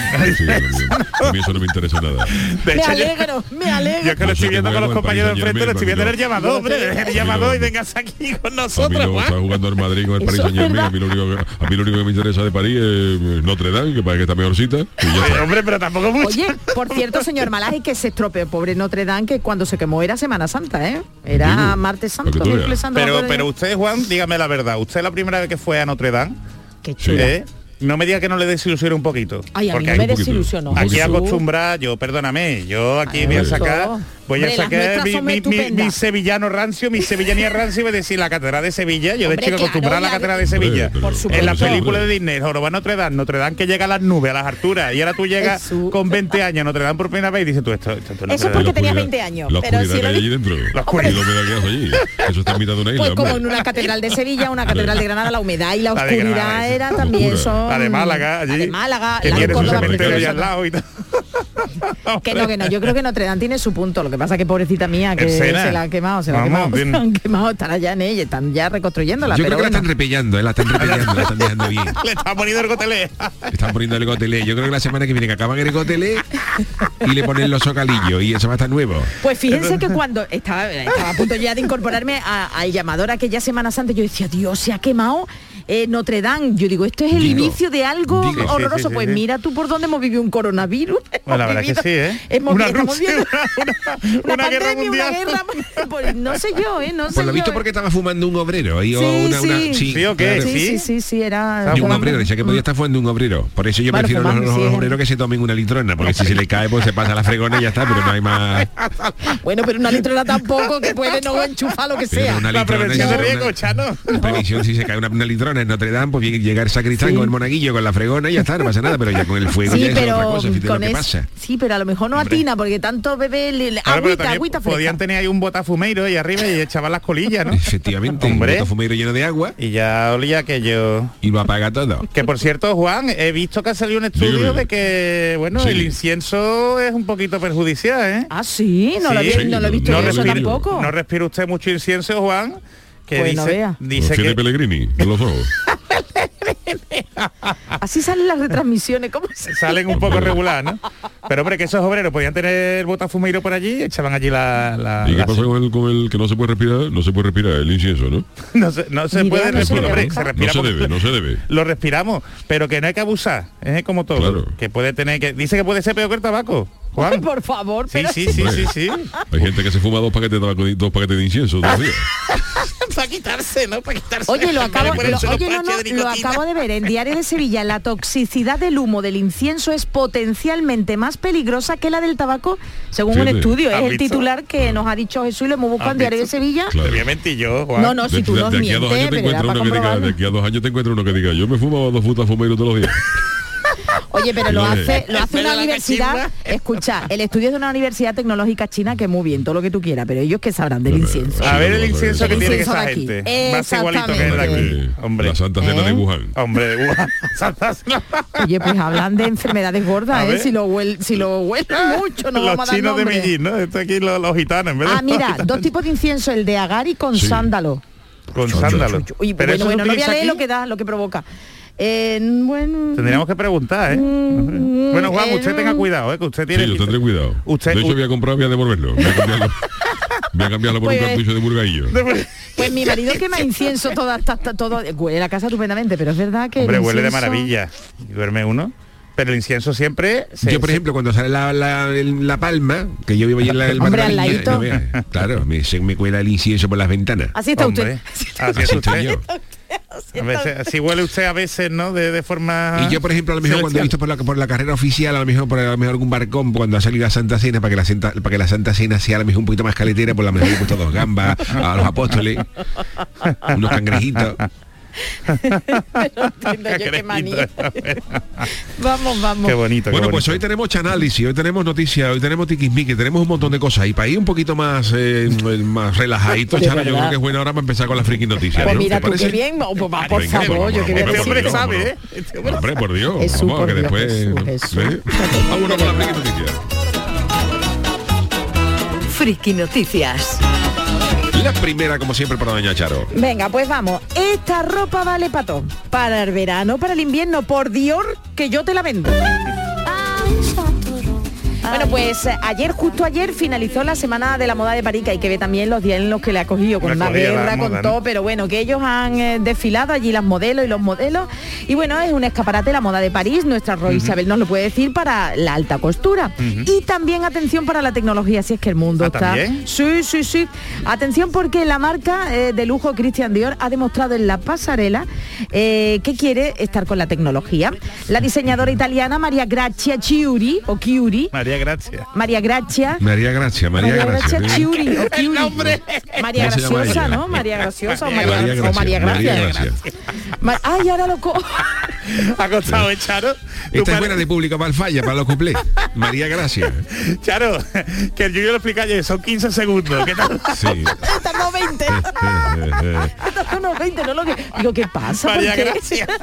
[SPEAKER 1] mí, eso no me interesa nada.
[SPEAKER 6] De
[SPEAKER 7] me
[SPEAKER 6] hecho,
[SPEAKER 7] alegro, me alegro.
[SPEAKER 6] Yo que lo estoy viendo con los compañeros de enfrente, lo estoy viendo en el llamador, hombre, el llamador y vengas aquí con
[SPEAKER 1] A mí
[SPEAKER 6] nosotros,
[SPEAKER 1] no está jugando el Madrid con el Paris Saint Germain. A mí, lo único, que- me interesa de París es Notre Dame, que parece que está mejorcita. Y ya está.
[SPEAKER 6] hombre, pero tampoco mucho.
[SPEAKER 7] Oye, por cierto, señor Malaje, que se estropeó, pobre Notre Dame, que cuando se quemó era Semana Santa, ¿eh? Era Martes santo,
[SPEAKER 6] Pero, pero usted, Juan, dígame la verdad. ¿Usted la primera vez que fue a Notre Dame?
[SPEAKER 7] Qué chulo.
[SPEAKER 6] ¿eh? No me diga que no le desilusione un poquito.
[SPEAKER 7] Ay, a mí
[SPEAKER 6] Porque
[SPEAKER 7] no me desilusionó.
[SPEAKER 6] Aquí
[SPEAKER 1] poquito.
[SPEAKER 6] acostumbra, yo perdóname, yo aquí
[SPEAKER 7] Ay,
[SPEAKER 6] voy a sacar, voy a
[SPEAKER 7] Hombre, las
[SPEAKER 6] sacar
[SPEAKER 7] nuestras
[SPEAKER 6] mi, mi- mi- mi sevillano rancio, mi sevillanía rancio, voy a decir la catedral de Sevilla, yo de
[SPEAKER 7] Hombre,
[SPEAKER 6] chico
[SPEAKER 7] claro,
[SPEAKER 6] acostumbrada a la
[SPEAKER 7] ya-
[SPEAKER 6] catedral de Sevilla.
[SPEAKER 1] Hombre,
[SPEAKER 7] Por supuesto.
[SPEAKER 6] En la
[SPEAKER 7] Hombre,
[SPEAKER 6] película de. Disney, el Jorobado Notre Dame, Notre Dame que llega a las nubes, a las alturas, y ahora tú llegas
[SPEAKER 7] Jesús.
[SPEAKER 6] con 20 años, Notre Dame por primera vez y dices tú esto, esto, esto no
[SPEAKER 7] Eso
[SPEAKER 6] es
[SPEAKER 7] porque
[SPEAKER 1] La
[SPEAKER 7] tenías
[SPEAKER 1] oscuridad-
[SPEAKER 7] 20 años,
[SPEAKER 1] La
[SPEAKER 7] pero si
[SPEAKER 1] que hay allí dentro.
[SPEAKER 6] La oscuridad.
[SPEAKER 1] Y allí. Eso está en mitad de una isla.
[SPEAKER 7] Pues como en una catedral de Sevilla, una catedral de Granada, la humedad y la oscuridad
[SPEAKER 6] Granada,
[SPEAKER 7] era también son...
[SPEAKER 6] La de Málaga, allí.
[SPEAKER 7] La de Málaga,
[SPEAKER 6] que
[SPEAKER 7] la de
[SPEAKER 6] tiene su
[SPEAKER 7] Córdoba.
[SPEAKER 6] cementerio
[SPEAKER 7] preciosa.
[SPEAKER 6] al lado y tal.
[SPEAKER 7] Que no, que no, yo creo que Notre Dame tiene su punto. Lo que pasa que pobrecita mía, que se la ha quemado, se la ha
[SPEAKER 6] Vamos,
[SPEAKER 7] quemado.
[SPEAKER 6] bien.
[SPEAKER 7] Se la han quemado, estará ya en ella, están ya reconstruyéndola.
[SPEAKER 1] Yo
[SPEAKER 7] pero
[SPEAKER 1] creo que la están repellando, eh, la están repellando, la están dejando bien.
[SPEAKER 6] Le está poniendo el gotelé.
[SPEAKER 1] Están poniendo el gotelé. Yo creo que la semana que viene que acaban el gotelé y le ponen los socalillos y eso va a estar nuevo.
[SPEAKER 7] Pues fíjense que cuando estaba, estaba a punto ya de incorporarme a- al llamador aquella Semana Santa, yo decía, Dios, se ha quemado eh, Notre Dame. Yo digo, esto es el
[SPEAKER 1] Digo,
[SPEAKER 7] inicio de algo
[SPEAKER 1] digo.
[SPEAKER 7] Horroroso.
[SPEAKER 6] sí, sí,
[SPEAKER 7] pues
[SPEAKER 6] sí.
[SPEAKER 7] mira tú por dónde hemos vivido un coronavirus.
[SPEAKER 6] Bueno, la
[SPEAKER 7] Hemos
[SPEAKER 6] verdad que
[SPEAKER 7] vivido-
[SPEAKER 6] sí, ¿eh?
[SPEAKER 7] Hemos,
[SPEAKER 6] Una
[SPEAKER 7] estamos
[SPEAKER 6] Rusia,
[SPEAKER 7] viendo
[SPEAKER 6] una- una-
[SPEAKER 7] la
[SPEAKER 6] una guerra
[SPEAKER 7] pandemia,
[SPEAKER 6] mundial.
[SPEAKER 7] Una guerra, pues, no sé yo, ¿eh? No sé
[SPEAKER 1] Por lo
[SPEAKER 7] yo,
[SPEAKER 1] visto
[SPEAKER 7] ¿eh?
[SPEAKER 1] porque estaba fumando un obrero
[SPEAKER 7] Sí,
[SPEAKER 1] una, una-
[SPEAKER 7] sí.
[SPEAKER 6] ¿Sí o qué?
[SPEAKER 1] claro.
[SPEAKER 7] Sí,
[SPEAKER 6] ¿Sí?
[SPEAKER 7] sí, era...
[SPEAKER 1] Y un obrero, decía que podía estar fumando un obrero. Por eso yo
[SPEAKER 7] Bueno,
[SPEAKER 1] prefiero los,
[SPEAKER 7] fumando,
[SPEAKER 1] los
[SPEAKER 7] sí,
[SPEAKER 1] obreros que se tomen una litrona, porque si se le cae, pues se pasa la fregona y ya está, pero no hay más.
[SPEAKER 7] Bueno, pero una litrona tampoco, que puede no enchufar lo que sea.
[SPEAKER 1] una
[SPEAKER 6] La
[SPEAKER 1] litrona
[SPEAKER 6] prevención
[SPEAKER 1] y
[SPEAKER 6] de riesgo, Chano.
[SPEAKER 1] La previsión si se cae una litrona en Notre Dame, pues bien llega el sacristán
[SPEAKER 7] Sí.
[SPEAKER 1] con el monaguillo, con la fregona y ya está, no pasa nada, pero ya con el fuego
[SPEAKER 7] Sí,
[SPEAKER 1] ya es otra
[SPEAKER 7] pero
[SPEAKER 1] cosa, fíjate lo
[SPEAKER 7] con
[SPEAKER 1] que
[SPEAKER 7] es-
[SPEAKER 1] pasa.
[SPEAKER 7] sí, pero a lo mejor no atina porque tanto bebé le- le-
[SPEAKER 6] Claro, pero
[SPEAKER 7] agüita, agüita fresca.
[SPEAKER 6] podían tener ahí un botafumeiro ahí arriba y echaban las colillas, ¿no?
[SPEAKER 1] Efectivamente,
[SPEAKER 6] Hombre.
[SPEAKER 1] un botafumeiro lleno de agua
[SPEAKER 6] Y ya olía aquello.
[SPEAKER 1] y lo apaga todo.
[SPEAKER 6] Que por cierto, Juan, he visto que ha salido un estudio
[SPEAKER 1] Dígame.
[SPEAKER 6] de que, bueno,
[SPEAKER 1] Sí.
[SPEAKER 6] el incienso es un poquito perjudicial, ¿eh?
[SPEAKER 7] Ah, sí, no, lo,
[SPEAKER 6] Sí,
[SPEAKER 7] había- no lo he visto
[SPEAKER 1] no
[SPEAKER 7] yo eso
[SPEAKER 1] respiro-
[SPEAKER 7] tampoco.
[SPEAKER 6] No respira usted mucho incienso, Juan. Que
[SPEAKER 7] Pues
[SPEAKER 6] dice,
[SPEAKER 7] vea.
[SPEAKER 6] dice que
[SPEAKER 1] Pellegrini en los ojos.
[SPEAKER 7] Así salen las retransmisiones, ¿cómo se
[SPEAKER 6] salen un poco regular, ¿no? Pero hombre, que esos obreros podían tener el botafumeiro por allí, echaban allí la... la-
[SPEAKER 1] ¿Y qué
[SPEAKER 6] la-
[SPEAKER 1] pasa con el, con el que no se puede respirar? No se puede respirar el incienso, ¿no?
[SPEAKER 6] No se, no se
[SPEAKER 7] Ni
[SPEAKER 6] puede
[SPEAKER 7] no
[SPEAKER 6] respirar, hombre, se
[SPEAKER 7] No
[SPEAKER 6] respira
[SPEAKER 1] No se debe, no se debe.
[SPEAKER 6] Lo respiramos, pero que no hay que abusar, es como todo.
[SPEAKER 1] Claro.
[SPEAKER 6] Que puede tener que... Dice que puede ser peor que el tabaco,
[SPEAKER 7] Ay,
[SPEAKER 6] Juan.
[SPEAKER 7] por favor,
[SPEAKER 6] Sí,
[SPEAKER 7] pero
[SPEAKER 6] sí, sí, sí, sí.
[SPEAKER 1] Hay gente que se fuma dos paquetes de tabaco dos paquetes de incienso todos los días.
[SPEAKER 6] Para quitarse, ¿no? Para quitarse.
[SPEAKER 7] Oye, lo acabo, lo- oye, no, no,
[SPEAKER 6] parches de
[SPEAKER 7] lo acabo de ver en Diario de Sevilla. La toxicidad del humo del incienso es potencialmente más peligrosa que la del tabaco, según un estudio. Es
[SPEAKER 6] ¿Has
[SPEAKER 7] el
[SPEAKER 6] visto?
[SPEAKER 7] titular que nos ha dicho Jesús y lo hemos buscado
[SPEAKER 6] ¿Has
[SPEAKER 7] en Diario de? Sevilla.
[SPEAKER 1] Claro.
[SPEAKER 6] Yo, Juan.
[SPEAKER 7] No, no, si tú
[SPEAKER 1] de,
[SPEAKER 7] nos
[SPEAKER 1] de aquí a dos
[SPEAKER 7] mientes,
[SPEAKER 1] años te
[SPEAKER 7] para
[SPEAKER 1] uno que diga,
[SPEAKER 7] comprobarlo.
[SPEAKER 1] de aquí a dos años te encuentras uno que diga, yo me fumo dos putas fumeiros todos los días.
[SPEAKER 7] Oye, pero lo hace, lo hace una universidad. Escucha, el estudio es de una universidad tecnológica china que muy bien, todo lo que tú quieras, pero ellos que sabrán del incienso.
[SPEAKER 6] A ver el incienso que tiene esa gente. Más igualito que el de aquí.
[SPEAKER 7] Exactamente.
[SPEAKER 6] Hombre.
[SPEAKER 1] La Santa Cena
[SPEAKER 7] ¿Eh?
[SPEAKER 1] de Wuhan.
[SPEAKER 6] Hombre de Wuhan. Santa Cena.
[SPEAKER 7] Oye, pues hablan de enfermedades
[SPEAKER 6] A
[SPEAKER 7] gordas, ¿eh? Si lo, huel, si lo huelen mucho, no
[SPEAKER 6] los
[SPEAKER 7] vamos a dar
[SPEAKER 6] chinos de. Medellín, ¿no? Esto aquí los, los gitanos, de
[SPEAKER 7] Ah,
[SPEAKER 6] los
[SPEAKER 7] mira, dos tipos de incienso, el de agari con
[SPEAKER 1] Sí.
[SPEAKER 7] sándalo.
[SPEAKER 6] Con sándalo.
[SPEAKER 7] Uy,
[SPEAKER 6] Pero
[SPEAKER 7] bueno, bueno, no voy a leer
[SPEAKER 6] aquí.
[SPEAKER 7] lo que da, lo que provoca. Eh, bueno,
[SPEAKER 6] Tendríamos que preguntar, ¿eh?
[SPEAKER 7] Mm,
[SPEAKER 6] Bueno, Juan, usted
[SPEAKER 7] eh,
[SPEAKER 6] tenga cuidado, ¿eh? Que usted
[SPEAKER 1] Sí,
[SPEAKER 6] tiene...
[SPEAKER 1] yo tendré cuidado.
[SPEAKER 6] Usted-
[SPEAKER 1] de hecho,
[SPEAKER 6] u-
[SPEAKER 1] voy a comprar, voy a devolverlo. Voy a cambiarlo, voy a cambiarlo por un
[SPEAKER 7] Pues-
[SPEAKER 1] cartucho de burgaillo.
[SPEAKER 7] pues mi marido quema incienso toda, ta- ta- todo, huele la casa estupendamente, pero es verdad que el
[SPEAKER 6] Hombre, huele de maravilla. Y duerme uno. Pero el incienso siempre... se-
[SPEAKER 1] yo, por
[SPEAKER 6] se-
[SPEAKER 1] ejemplo, cuando sale la, la, la palma, que yo vivo allí en la, el
[SPEAKER 7] Hombre, ladito.
[SPEAKER 1] no claro, me, se me cuela el incienso por las ventanas.
[SPEAKER 7] Así está
[SPEAKER 6] Hombre,
[SPEAKER 7] usted.
[SPEAKER 6] así
[SPEAKER 1] Así estoy
[SPEAKER 6] usted.
[SPEAKER 1] yo.
[SPEAKER 6] A veces, si huele usted a veces, ¿no? De, de forma.
[SPEAKER 1] Y yo, por ejemplo, a lo mejor cuando he visto por la, por la carrera oficial, a lo mejor por a lo mejor algún barcón, cuando ha salido la Santa Cena, para que la Santa, para que la Santa Cena sea a lo mejor un poquito más caletera, por lo mejor he puesto dos gambas a los apóstoles, unos cangrejitos.
[SPEAKER 7] No entiendo yo qué manía. vamos, vamos.
[SPEAKER 6] Qué bonito. qué
[SPEAKER 1] Bueno, pues
[SPEAKER 6] bonito.
[SPEAKER 1] hoy tenemos chanálisis, hoy tenemos noticias, hoy tenemos tiquismique, tenemos un montón de cosas. Y para ir un poquito más eh, más relajadito,
[SPEAKER 7] De
[SPEAKER 1] Charo, yo
[SPEAKER 7] verdad.
[SPEAKER 1] creo que es buena hora para empezar con la friki noticias.
[SPEAKER 7] Pues
[SPEAKER 1] ¿no?
[SPEAKER 7] mira
[SPEAKER 1] ¿Te
[SPEAKER 7] tú qué
[SPEAKER 1] parece?
[SPEAKER 7] bien, oh, pues va, por
[SPEAKER 1] Venga,
[SPEAKER 7] favor,
[SPEAKER 1] vamos,
[SPEAKER 7] yo qué voy a
[SPEAKER 1] vamos,
[SPEAKER 6] Este hombre sabe, ¿eh? Este hombre
[SPEAKER 1] Hombre, por Dios.
[SPEAKER 7] Jesús,
[SPEAKER 1] vamos,
[SPEAKER 7] por
[SPEAKER 1] que
[SPEAKER 7] Dios,
[SPEAKER 1] después.
[SPEAKER 7] Jesús, Jesús.
[SPEAKER 1] ¿eh? Vámonos con la friki noticias.
[SPEAKER 4] Friki Noticias.
[SPEAKER 1] La primera, como siempre, para Doña Charo.
[SPEAKER 7] Venga, pues vamos. Esta ropa vale para todo. Para el verano, para el invierno, por Dior, que yo te la vendo. Bueno, pues ayer, justo ayer, finalizó la Semana de la Moda de París, que hay que ver también los días en los que le ha cogido, con
[SPEAKER 6] la
[SPEAKER 7] guerra, con
[SPEAKER 6] moda,
[SPEAKER 7] todo,
[SPEAKER 6] ¿no?
[SPEAKER 7] pero bueno, que ellos han eh, desfilado allí las modelos y los modelos. Y bueno, es un escaparate la moda de París, nuestra Roy Isabel nos lo puede decir para la alta costura. Y también atención para la tecnología, si es que el mundo
[SPEAKER 6] ¿Ah,
[SPEAKER 7] está...
[SPEAKER 6] también?
[SPEAKER 7] Sí, sí, sí. Atención porque la marca eh, de lujo Christian Dior ha demostrado en la pasarela eh, que quiere estar con la tecnología. La diseñadora italiana María Grazia Chiuri, o Chiuri,
[SPEAKER 6] María, gracias.
[SPEAKER 7] María Grazia.
[SPEAKER 1] María Gracia, María, Gracia. ¿eh?
[SPEAKER 7] Chiuri, o Chiuri.
[SPEAKER 6] nombre.
[SPEAKER 7] María
[SPEAKER 1] ¿Cómo se llama
[SPEAKER 7] Graciosa? ¿no? María Graciosa o
[SPEAKER 6] María
[SPEAKER 7] María,
[SPEAKER 1] María
[SPEAKER 7] o María
[SPEAKER 1] Gracia.
[SPEAKER 7] Gracia.
[SPEAKER 1] María Gracia.
[SPEAKER 7] Ay, ahora lo co-
[SPEAKER 6] Ha costado, ¿eh, Charo?
[SPEAKER 1] Esta es buena de público para el falla, para los cuplés. María Gracia.
[SPEAKER 6] Charo, que el Yuyo lo explica ayer, son 15 segundos. ¿Qué tal?
[SPEAKER 1] Sí.
[SPEAKER 7] Estamos 20. Estamos 20, no lo que. Digo, ¿qué pasa? ¿Por
[SPEAKER 6] María
[SPEAKER 7] qué?
[SPEAKER 6] Gracia.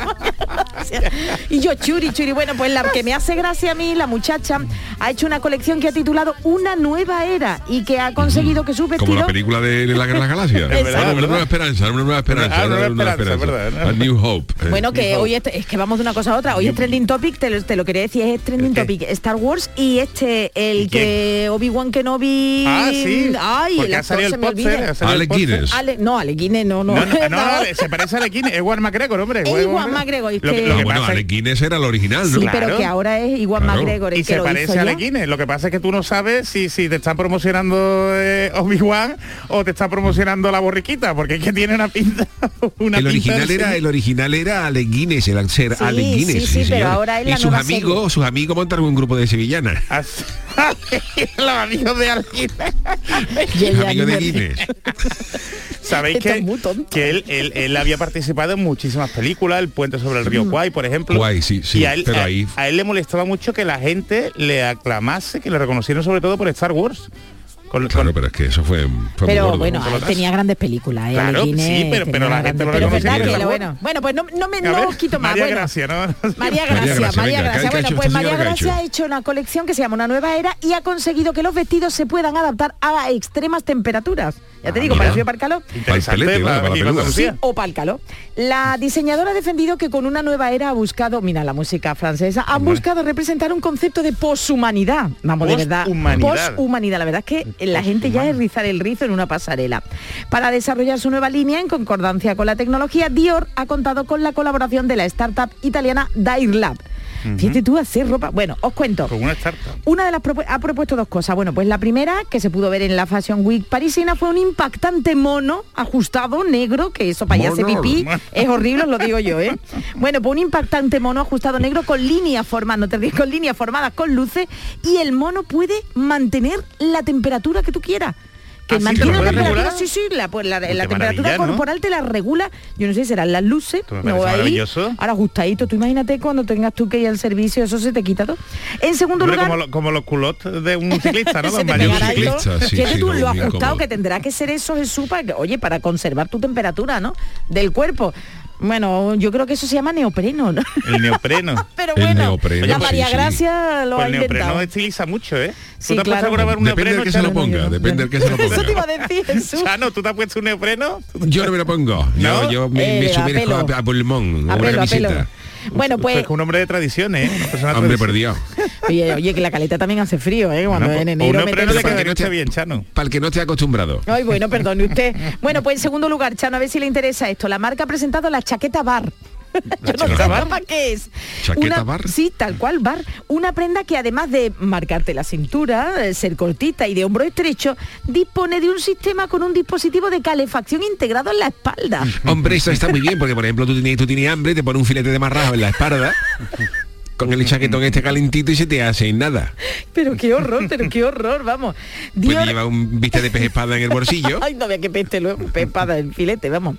[SPEAKER 7] Y yo, Churi, Churi, bueno, pues la que me hace gracia a mí, la muchacha, ha hecho una colección que ha titulado Una nueva era y que ha conseguido que su
[SPEAKER 1] Como
[SPEAKER 7] vestido...
[SPEAKER 1] la película de, la Guerra de las Galaxias. Una, nueva esperanza, una nueva esperanza.
[SPEAKER 6] Ah, una nueva esperanza, es verdad, ¿no?
[SPEAKER 1] A New Hope. eh.
[SPEAKER 7] Bueno, que hoy es, es que vamos de una cosa a otra. Hoy es trending topic, te lo, te lo quería decir, es trending topic Star Wars y este, el
[SPEAKER 6] ¿Y
[SPEAKER 7] que Obi-Wan Kenobi...
[SPEAKER 6] Ah, sí.
[SPEAKER 7] Ay,
[SPEAKER 6] Porque
[SPEAKER 7] el
[SPEAKER 6] ha
[SPEAKER 7] actor
[SPEAKER 6] salido
[SPEAKER 7] se
[SPEAKER 6] el
[SPEAKER 7] me
[SPEAKER 6] póster,
[SPEAKER 1] Alec. Guinness.
[SPEAKER 7] Ale- no, Ale Guinness, no, no.
[SPEAKER 6] No, no, no, no, se parece a Alequine, es Juan McGregor, hombre.
[SPEAKER 7] Es Ewan McGregor, es
[SPEAKER 6] Lo,
[SPEAKER 7] que-
[SPEAKER 6] lo que
[SPEAKER 1] bueno, Alec Guinness era el original, ¿no?
[SPEAKER 7] Sí,
[SPEAKER 6] Claro.
[SPEAKER 7] pero que ahora es igual
[SPEAKER 1] Claro.
[SPEAKER 7] McGregor el
[SPEAKER 6] y
[SPEAKER 7] que
[SPEAKER 6] se
[SPEAKER 7] lo
[SPEAKER 6] parece
[SPEAKER 7] hizo
[SPEAKER 6] a
[SPEAKER 7] ya.
[SPEAKER 6] Lo que pasa es que tú no sabes si, si te está promocionando eh, Obi-Wan o te está promocionando la borriquita, porque es que tiene una pinta. Una
[SPEAKER 1] el
[SPEAKER 6] pinta
[SPEAKER 1] original era el original era Alec Guinness, el ser
[SPEAKER 7] Sí,
[SPEAKER 1] Guinness.
[SPEAKER 7] sí, sí, pero
[SPEAKER 1] señor.
[SPEAKER 7] ahora es
[SPEAKER 1] y sus
[SPEAKER 7] nueva
[SPEAKER 1] amigos,
[SPEAKER 7] serie.
[SPEAKER 1] sus amigos montaron un grupo de sevillanas.
[SPEAKER 6] Así- Los amigos de
[SPEAKER 1] amigos Guinness.
[SPEAKER 6] Sabéis que,
[SPEAKER 7] muy tonto.
[SPEAKER 6] que él, él- él había participado en muchísimas películas, El puente sobre el río
[SPEAKER 7] Mm.
[SPEAKER 6] Kwai, por ejemplo.
[SPEAKER 1] Kwai, sí, sí,
[SPEAKER 6] y a él,
[SPEAKER 1] pero
[SPEAKER 6] a-
[SPEAKER 1] ahí-
[SPEAKER 6] a él le molestaba mucho que la gente le aclamase, que le reconocieron sobre todo por Star Wars. Con-
[SPEAKER 1] Claro,
[SPEAKER 6] con-
[SPEAKER 1] pero es que eso fue, fue muy
[SPEAKER 7] Pero
[SPEAKER 1] gordo.
[SPEAKER 7] bueno, él tenía grandes películas. ¿eh?
[SPEAKER 6] Claro,
[SPEAKER 7] Guinness
[SPEAKER 6] sí, pero- pero
[SPEAKER 7] bueno, bueno, pues no, no me no
[SPEAKER 6] ver,
[SPEAKER 7] quito más.
[SPEAKER 6] María
[SPEAKER 7] bueno.
[SPEAKER 6] Gracia, ¿no?
[SPEAKER 7] María
[SPEAKER 1] María
[SPEAKER 7] Gracia,
[SPEAKER 1] Gracia,
[SPEAKER 7] María
[SPEAKER 1] venga, ¿qué-
[SPEAKER 7] Gracia. Bueno,
[SPEAKER 1] hecho
[SPEAKER 7] pues María Gracia ha hecho una colección que se llama Una Nueva Era y ha conseguido que los vestidos se puedan adaptar a extremas temperaturas. Ya te
[SPEAKER 6] Ah,
[SPEAKER 7] digo,
[SPEAKER 6] mira.
[SPEAKER 7] para el frío y para.
[SPEAKER 6] Interesante.
[SPEAKER 7] Sí, o para el calor. La diseñadora ha defendido que con una nueva era ha buscado, mira la música francesa, han buscado representar un concepto de poshumanidad. Vamos, de verdad.
[SPEAKER 6] Poshumanidad.
[SPEAKER 7] La verdad es que la gente ya es rizar el rizo en una pasarela. Para desarrollar su nueva línea en concordancia con la tecnología, Dior ha contado con la colaboración de la startup italiana Dairlab. Fíjate tú hacer ropa. Bueno, os cuento.
[SPEAKER 6] Con una startup.
[SPEAKER 7] Una de las propu- ha propuesto dos cosas. Bueno, pues la primera, que se pudo ver en la Fashion Week parisina, fue un impactante mono ajustado, negro, que eso para allá
[SPEAKER 1] Mono.
[SPEAKER 7] pipí. Es horrible, os lo digo yo, ¿eh? Bueno, pues un impactante mono ajustado negro con líneas ríes, con líneas formadas con luces y el mono puede mantener la temperatura que tú quieras. Que
[SPEAKER 6] ¿Ah, sí?
[SPEAKER 7] mantiene
[SPEAKER 6] ¿Te lo
[SPEAKER 7] la temperatura, sí, sí, la, pues la, la
[SPEAKER 6] Qué
[SPEAKER 7] temperatura corporal te la regula, yo no sé, serán las luces, no ahí, ahora ajustadito, tú imagínate cuando tengas tú que ir al servicio, eso se te quita todo. En segundo
[SPEAKER 6] Hombre,
[SPEAKER 7] lugar,
[SPEAKER 6] como, lo- como los culottes de un ciclista, ¿no? Los
[SPEAKER 1] ciclistas, sí, sí,
[SPEAKER 7] tú
[SPEAKER 1] no,
[SPEAKER 7] lo ajustado que tendrá que ser eso Jesús para que, oye, para conservar tu temperatura, ¿no? Del cuerpo. Bueno, yo creo que eso se llama neopreno, ¿no?
[SPEAKER 6] El neopreno.
[SPEAKER 7] Pero
[SPEAKER 1] El
[SPEAKER 7] bueno,
[SPEAKER 1] neopreno,
[SPEAKER 7] la
[SPEAKER 1] sí,
[SPEAKER 7] María
[SPEAKER 1] sí.
[SPEAKER 7] Gracia lo
[SPEAKER 6] Pues
[SPEAKER 7] ha
[SPEAKER 6] el neopreno estiliza mucho, ¿eh?
[SPEAKER 7] Sí,
[SPEAKER 6] ¿Tú te has
[SPEAKER 7] claro.
[SPEAKER 6] puesto a grabar un
[SPEAKER 1] Depende
[SPEAKER 6] neopreno,
[SPEAKER 1] del que se lo ponga,
[SPEAKER 7] yo-
[SPEAKER 1] depende del que se lo
[SPEAKER 7] Eso te
[SPEAKER 1] ponga.
[SPEAKER 7] iba a decir Jesús.
[SPEAKER 6] Chano, ¿tú te has puesto un neopreno?
[SPEAKER 1] Yo no me lo pongo. Yo,
[SPEAKER 6] ¿No?
[SPEAKER 1] yo me,
[SPEAKER 7] Eh,
[SPEAKER 1] me
[SPEAKER 7] a
[SPEAKER 1] sumerjo
[SPEAKER 7] pelo.
[SPEAKER 1] a, a pulmón,
[SPEAKER 7] A
[SPEAKER 1] una
[SPEAKER 7] pelo, a pelo. Bueno, pues,
[SPEAKER 6] es un hombre de tradiciones, ¿eh? Una persona
[SPEAKER 1] Hombre perdido.
[SPEAKER 7] oye, oye, que la caleta también hace frío, ¿eh? Cuando
[SPEAKER 6] Bueno,
[SPEAKER 7] en
[SPEAKER 6] pues,
[SPEAKER 7] enero
[SPEAKER 6] un neopreno le
[SPEAKER 1] para que no
[SPEAKER 6] bien, Chano.
[SPEAKER 1] Para el que no esté acostumbrado.
[SPEAKER 7] Ay, bueno, perdone usted. Bueno, pues en segundo lugar, Chano, a ver si le interesa esto. La marca ha presentado la chaqueta bar. Yo no sé
[SPEAKER 6] bar.
[SPEAKER 7] para qué es.
[SPEAKER 8] ¿Chaqueta
[SPEAKER 7] Una-
[SPEAKER 8] bar?
[SPEAKER 7] Sí, tal cual, bar. Una prenda que además de marcarte la cintura, eh, ser cortita y de hombro estrecho, dispone de un sistema con un dispositivo de calefacción integrado en la espalda.
[SPEAKER 8] Hombre, eso está muy bien, porque por ejemplo tú tienes, tú tienes hambre, te pones un filete de marrajo en la espalda, con el chaquetón este calentito y se te hace nada.
[SPEAKER 7] Pero qué horror, pero qué horror, vamos.
[SPEAKER 8] Pues
[SPEAKER 7] Dior-
[SPEAKER 8] lleva un viste de pez espada en el bolsillo.
[SPEAKER 7] Ay, no vea que peste luego, pepada el filete, vamos.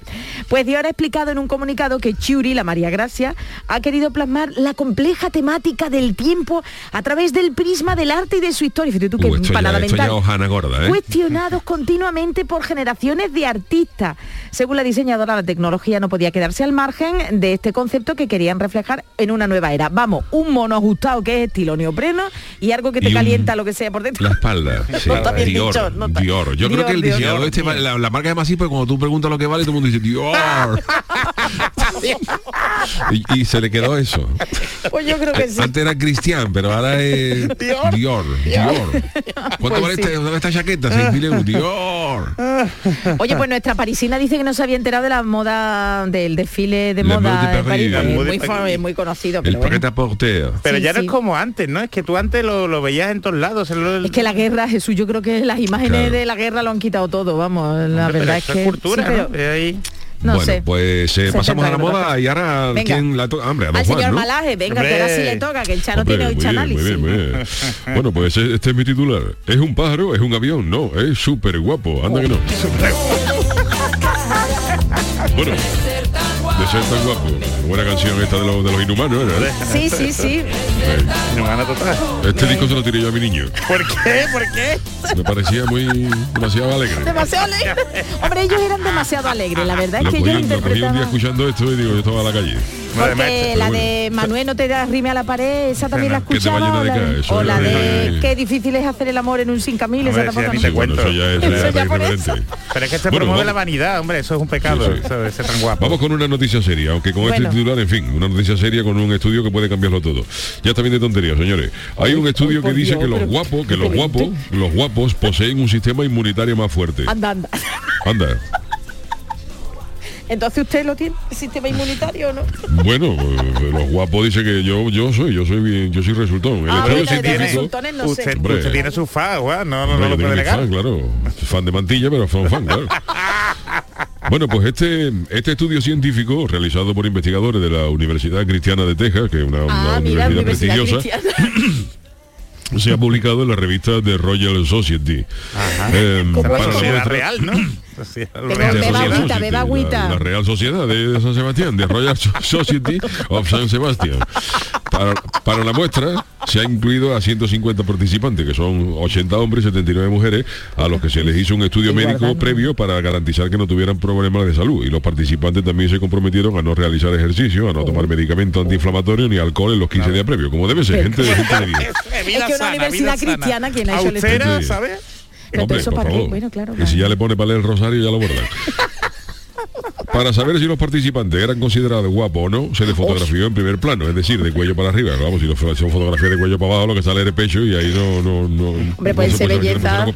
[SPEAKER 7] Pues Dior ha explicado en un comunicado que Churi, la María Gracia, ha querido plasmar la compleja temática del tiempo a través del prisma del arte y de su historia. Fíjate tú que
[SPEAKER 8] Uh, esto, ya,
[SPEAKER 7] empanada
[SPEAKER 8] esto ya
[SPEAKER 7] mental.
[SPEAKER 8] hojana gorda, ¿eh?
[SPEAKER 7] Cuestionados continuamente por generaciones de artistas. Según la diseñadora, la tecnología no podía quedarse al margen de este concepto que querían reflejar en una nueva era. Vamos, un mono ajustado que es estilo neopreno y algo que te
[SPEAKER 8] Y un-
[SPEAKER 7] calienta lo que sea por dentro.
[SPEAKER 8] La espalda. sí.
[SPEAKER 7] No está bien
[SPEAKER 8] Dior,
[SPEAKER 7] dicho, no está-
[SPEAKER 8] Dior. Yo creo
[SPEAKER 7] Dior,
[SPEAKER 8] que el
[SPEAKER 7] Dior.
[SPEAKER 8] diseñador este, vale- la, la marca es más así, porque cuando tú preguntas lo que vale, todo el mundo dice Dior. y, y se le quedó eso.
[SPEAKER 7] Pues yo creo que sí.
[SPEAKER 8] Antes era Cristian, pero ahora es Dior. Dior. ¿Cuánto
[SPEAKER 7] Pues
[SPEAKER 8] vale
[SPEAKER 7] sí.
[SPEAKER 8] esta, ¿dónde esta chaqueta? 6.000 euros. Dior.
[SPEAKER 7] Oye, pues nuestra parisina dice que no se había enterado de la moda, del desfile de moda
[SPEAKER 8] de
[SPEAKER 7] París.
[SPEAKER 6] De
[SPEAKER 7] muy,
[SPEAKER 6] París.
[SPEAKER 7] conocido,
[SPEAKER 8] El
[SPEAKER 7] pero bueno.
[SPEAKER 6] Pero
[SPEAKER 7] Sí,
[SPEAKER 6] ya no
[SPEAKER 7] sí.
[SPEAKER 6] es como antes, ¿no? Es que tú antes lo, lo veías en todos lados. el-
[SPEAKER 7] Es que la guerra, Jesús, yo creo que las imágenes
[SPEAKER 8] Claro.
[SPEAKER 7] de la guerra lo han quitado todo, vamos. La
[SPEAKER 6] Hombre, pero
[SPEAKER 7] verdad es que.
[SPEAKER 6] cultura,
[SPEAKER 7] sí, pero-
[SPEAKER 6] ¿no? Es ahí.
[SPEAKER 7] no
[SPEAKER 8] bueno,
[SPEAKER 7] sé.
[SPEAKER 8] pues eh,
[SPEAKER 7] Se
[SPEAKER 8] pasamos a la moda y ahora
[SPEAKER 7] Venga.
[SPEAKER 8] ¿quién la toca? Hombre, a don
[SPEAKER 7] Al
[SPEAKER 8] Juan,
[SPEAKER 7] señor
[SPEAKER 8] ¿no?
[SPEAKER 7] Malaje, venga, que ahora sí le toca, que el Chano
[SPEAKER 8] Hombre,
[SPEAKER 7] tiene
[SPEAKER 8] muy
[SPEAKER 7] un
[SPEAKER 8] bien,
[SPEAKER 7] análisis.
[SPEAKER 8] muy bien, muy bien. Bueno, pues eh, este es mi titular. ¿Es un pájaro? ¿Es un avión? No, es súper guapo. Anda que no. Bueno, de ser tan guapo. Buena canción esta de los, de los inhumanos, ¿verdad?
[SPEAKER 7] Sí, sí, sí.
[SPEAKER 6] Inhumana total.
[SPEAKER 8] Este disco se lo tiré yo a mi niño.
[SPEAKER 6] ¿Por qué? ¿Por qué?
[SPEAKER 8] Me parecía muy demasiado alegre.
[SPEAKER 7] Demasiado alegre. Hombre, ellos eran demasiado alegres, la verdad es
[SPEAKER 8] Lo
[SPEAKER 7] que
[SPEAKER 8] cogí,
[SPEAKER 7] ellos
[SPEAKER 8] lo cogí un día escuchando esto y digo, yo estaba a la calle.
[SPEAKER 7] Porque la de Manuel no te da rime a la pared, esa también la escuchaba. O la de,
[SPEAKER 8] eso
[SPEAKER 7] o la de qué difícil es hacer el amor en un 5000, esa
[SPEAKER 6] Hombre,
[SPEAKER 7] tampoco.
[SPEAKER 8] Bueno, eso ya es,
[SPEAKER 7] Eso
[SPEAKER 8] ya es
[SPEAKER 7] ya por
[SPEAKER 8] diferente.
[SPEAKER 7] eso.
[SPEAKER 6] Pero es que se
[SPEAKER 8] Bueno,
[SPEAKER 6] promueve
[SPEAKER 8] vamos-
[SPEAKER 6] la vanidad, hombre, eso es un pecado,
[SPEAKER 8] Sí, sí.
[SPEAKER 6] eso de ser tan guapo.
[SPEAKER 8] Vamos con una noticia seria, aunque con
[SPEAKER 7] Bueno.
[SPEAKER 8] este titular, en fin, una noticia seria con un estudio que puede cambiarlo todo. Ya está bien de tonterías, señores. Hay un estudio que dice que los guapos, que los guapos, los guapos poseen un sistema inmunitario más fuerte.
[SPEAKER 7] Anda, anda.
[SPEAKER 8] Anda.
[SPEAKER 7] Entonces usted lo tiene, el sistema inmunitario o no.
[SPEAKER 8] Bueno, eh, los guapos dicen que yo, yo soy, yo soy bien, yo soy resultón. El
[SPEAKER 7] Ah, bueno, de
[SPEAKER 8] científico.
[SPEAKER 7] resultones no sé.
[SPEAKER 6] usted,
[SPEAKER 8] Hombre.
[SPEAKER 6] usted tiene su fa, guau, no, no, no
[SPEAKER 8] Hombre,
[SPEAKER 6] lo puede negar.
[SPEAKER 8] fan, claro. Fan de mantilla, pero son fan, claro. Bueno, pues este, este estudio científico realizado por investigadores de la Universidad Cristiana de Texas, que es una, una
[SPEAKER 7] Ah, mira,
[SPEAKER 8] universidad prestigiosa,
[SPEAKER 7] Cristiana.
[SPEAKER 8] se ha publicado en la revista de Royal Society. Eh,
[SPEAKER 6] Sociedad
[SPEAKER 8] muestra-
[SPEAKER 6] real, ¿no?
[SPEAKER 7] Beba agüita, beba agüita.
[SPEAKER 8] La, Real Sociedad de San Sebastián, de Royal So- Society of San Sebastián. Para, para la muestra se ha incluido a 150 participantes, que son 80 hombres y 79 mujeres, a los que se les hizo un estudio médico
[SPEAKER 7] guardando.
[SPEAKER 8] previo para garantizar que no tuvieran problemas de salud. Y los participantes también se comprometieron a no realizar ejercicio, a no tomar medicamentos antiinflamatorios ni alcohol en los 15 días previos, como debe ser, gente de gente de.
[SPEAKER 6] Eh,
[SPEAKER 7] Es
[SPEAKER 6] vida
[SPEAKER 7] que una universidad
[SPEAKER 6] vida
[SPEAKER 7] cristiana, quien ha hecho el
[SPEAKER 8] estudio.
[SPEAKER 6] ¿sabes?
[SPEAKER 7] Pero
[SPEAKER 8] Hombre,
[SPEAKER 7] eso
[SPEAKER 8] por favor.
[SPEAKER 7] Bueno, claro,
[SPEAKER 8] Y si
[SPEAKER 7] claro.
[SPEAKER 8] ya le pone para leer el rosario, ya lo bordan. Para saber si los participantes eran considerados guapos o no, se les fotografió en primer plano, es decir, de cuello para arriba. Vamos, si lo fo- son fotografías de cuello para abajo, lo que sale es el pecho y ahí no... no, no
[SPEAKER 7] Hombre,
[SPEAKER 8] no
[SPEAKER 7] puede
[SPEAKER 8] se
[SPEAKER 7] ser
[SPEAKER 8] puede
[SPEAKER 7] belleza.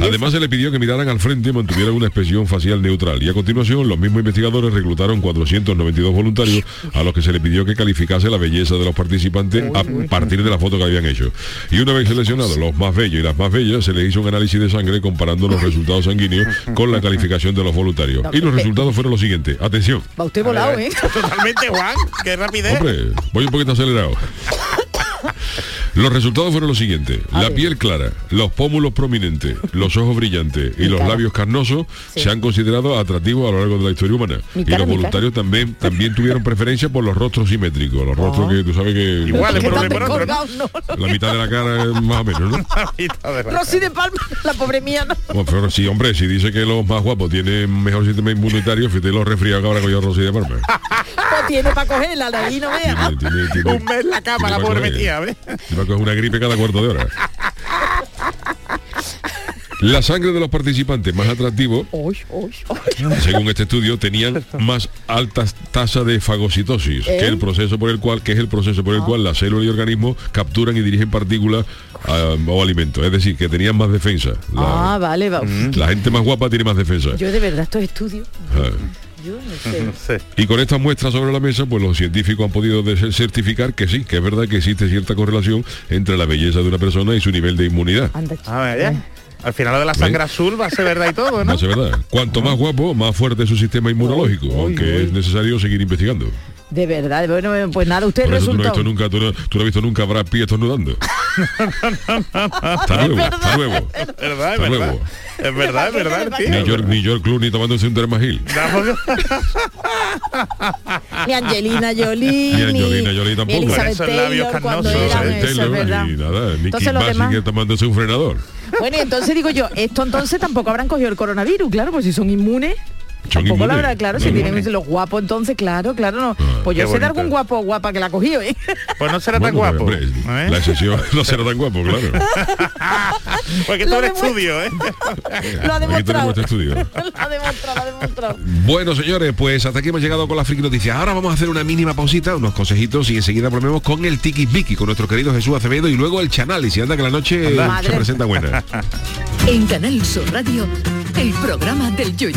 [SPEAKER 8] Además, se le pidió que miraran al frente y mantuvieran una expresión facial neutral. Y a continuación, los mismos investigadores reclutaron 492 voluntarios a los que se le pidió que calificase la belleza de los participantes a partir de la foto que habían hecho. Y una vez seleccionados los más bellos y las más bellas, se les hizo un análisis de sangre comparando los resultados sanguíneos con la calificación de los voluntarios. Y los resultados fueron los siguientes. Atención.
[SPEAKER 7] Va usted volado, ¿eh?
[SPEAKER 6] Totalmente, Juan. Qué rapidez.
[SPEAKER 8] Hombre, voy un poquito acelerado. Los resultados fueron los siguientes.
[SPEAKER 7] A
[SPEAKER 8] la
[SPEAKER 7] ver.
[SPEAKER 8] piel clara, los pómulos prominentes, los ojos brillantes y
[SPEAKER 7] Mi
[SPEAKER 8] los
[SPEAKER 7] cara.
[SPEAKER 8] labios carnosos
[SPEAKER 7] Sí.
[SPEAKER 8] se han considerado atractivos a lo largo de la historia humana.
[SPEAKER 7] Mi
[SPEAKER 8] y
[SPEAKER 7] cara,
[SPEAKER 8] los voluntarios también, también tuvieron preferencia por los rostros simétricos. Los rostros que tú sabes que
[SPEAKER 6] Igual,
[SPEAKER 7] Que
[SPEAKER 6] por uno y
[SPEAKER 7] están
[SPEAKER 6] por otro, ¿no?
[SPEAKER 8] la mitad de la cara es más o menos, ¿no?
[SPEAKER 7] Rosy de Palma, la pobre mía, no.
[SPEAKER 8] Bueno, pero sí, hombre, si dice que los más guapos tienen mejor sistema inmunitario, fíjate los resfriados que ahora con yo Rosy de Parma.
[SPEAKER 7] Pues tiene para cogerla, de ahí no vea.
[SPEAKER 8] Tiene- tiene- tiene-
[SPEAKER 6] Un mes la cama, la pobre ¿ves?
[SPEAKER 8] Coger una gripe cada cuarto de hora. La sangre de los participantes más atractivos, según este estudio, tenían más altas tasas de fagocitosis,
[SPEAKER 7] ¿Eh?
[SPEAKER 8] que el proceso por el cual, que es el proceso por el cual las células y organismos capturan y dirigen partículas ah, o alimentos. Es decir, que tenían más defensa. La,
[SPEAKER 7] Ah, vale, va.
[SPEAKER 8] la gente más guapa tiene más defensa.
[SPEAKER 7] Yo de verdad estos estudios.
[SPEAKER 8] Ah.
[SPEAKER 7] Yo no sé.
[SPEAKER 6] No sé.
[SPEAKER 1] Y con estas muestras sobre la mesa, pues los científicos han podido certificar que sí, que es verdad que existe cierta correlación entre la belleza de una persona y su nivel de inmunidad.
[SPEAKER 7] Anda,
[SPEAKER 6] A ver, ya. Al final lo de la sangre azul va a ser verdad y todo, ¿no?
[SPEAKER 1] No es verdad. Cuanto más guapo, más fuerte es su sistema inmunológico, aunque es necesario seguir investigando.
[SPEAKER 7] De verdad, bueno, pues nada, usted
[SPEAKER 1] Por eso tú no has visto nunca, tú no, tú no has visto nunca a Brad Pitt estornudando. Hasta luego, hasta luego.
[SPEAKER 6] Es verdad, es verdad. Es verdad, es verdad, tío.
[SPEAKER 1] Ni George, ni George Clooney tomándose un Dermagil.
[SPEAKER 7] Ni Angelina Jolie,
[SPEAKER 1] Ni Angelina Jolie tampoco.
[SPEAKER 7] ni Elizabeth
[SPEAKER 6] labios
[SPEAKER 7] Taylor cuando
[SPEAKER 6] carnosos,
[SPEAKER 7] eran,
[SPEAKER 1] Elizabeth
[SPEAKER 7] eso es
[SPEAKER 1] Taylor
[SPEAKER 7] verdad.
[SPEAKER 1] y nada, Nicky
[SPEAKER 7] Entonces los demás-
[SPEAKER 1] Basinger tomándose un frenador.
[SPEAKER 7] Bueno, y entonces digo yo, esto entonces tampoco habrán cogido el coronavirus, claro, pues si son inmunes. Tampoco la habrá, claro, si tienen los guapos entonces, claro, claro, no. Pues
[SPEAKER 6] Qué
[SPEAKER 7] yo sé de algún guapo guapa que la ha cogido, ¿eh?
[SPEAKER 6] Pues no será tan guapo. ¿eh?
[SPEAKER 1] La excepción no será tan guapo, claro.
[SPEAKER 6] Porque todo el estudio, ¿eh?
[SPEAKER 7] Lo ha demostrado. lo ha demostrado, lo ha demostrado.
[SPEAKER 1] Bueno, señores, pues hasta aquí hemos llegado con la friki noticias. Ahora vamos a hacer una mínima pausita, unos consejitos y enseguida volvemos con el Tiki Vicky, con nuestro querido Jesús Acevedo y luego el Chanal. Y si anda que la noche se presenta buena.
[SPEAKER 4] En Canal Sur Radio, el programa del Yoyo.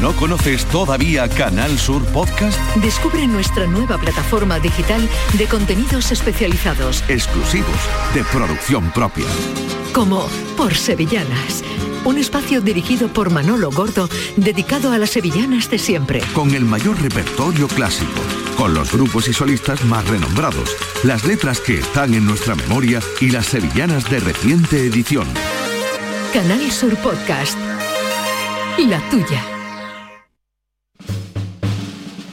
[SPEAKER 3] ¿No conoces todavía Canal Sur Podcast?
[SPEAKER 4] Descubre nuestra nueva plataforma digital de contenidos especializados,
[SPEAKER 3] Exclusivos, de producción propia.
[SPEAKER 4] como Por Sevillanas, un espacio dirigido por Manolo Gordo dedicado a las sevillanas de siempre.
[SPEAKER 3] Con el mayor repertorio clásico, con los grupos y solistas más renombrados, las letras que están en nuestra memoria y las sevillanas de reciente edición.
[SPEAKER 4] Canal Sur Podcast, la tuya.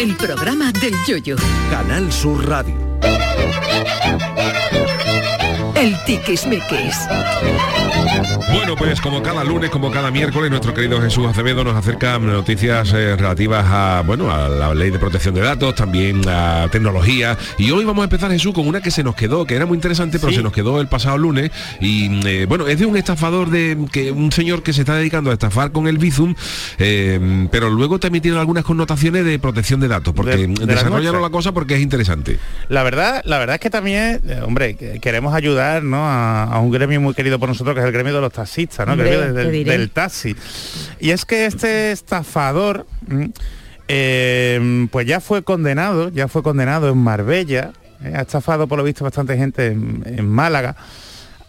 [SPEAKER 4] El programa del Yoyo.
[SPEAKER 3] Canal Sur Radio.
[SPEAKER 4] Tiquismiquis.
[SPEAKER 1] Bueno, pues como cada lunes, como cada miércoles, nuestro querido Jesús Acevedo nos acerca noticias eh, relativas a, bueno, a la ley de protección de datos, también a tecnología. Y hoy vamos a empezar, Jesús, con una que se nos quedó, que era muy interesante, pero
[SPEAKER 6] Sí.
[SPEAKER 1] se nos quedó el pasado lunes. Y eh, bueno, es de un estafador de que un señor que se está dedicando a estafar con el Bizum, eh, pero luego también tiene algunas connotaciones de protección de datos, porque
[SPEAKER 6] De- de la
[SPEAKER 1] desarrollaron la cosa porque es interesante.
[SPEAKER 6] La verdad, la verdad es que también, hombre, que- queremos ayudar ¿no? A, a un gremio muy querido por nosotros, que es el gremio de los taxistas, ¿no? El gremio del, taxi. Y es que este estafador, eh, pues ya fue condenado, ya fue condenado en Marbella, eh, ha estafado por lo visto bastante gente en, en Málaga.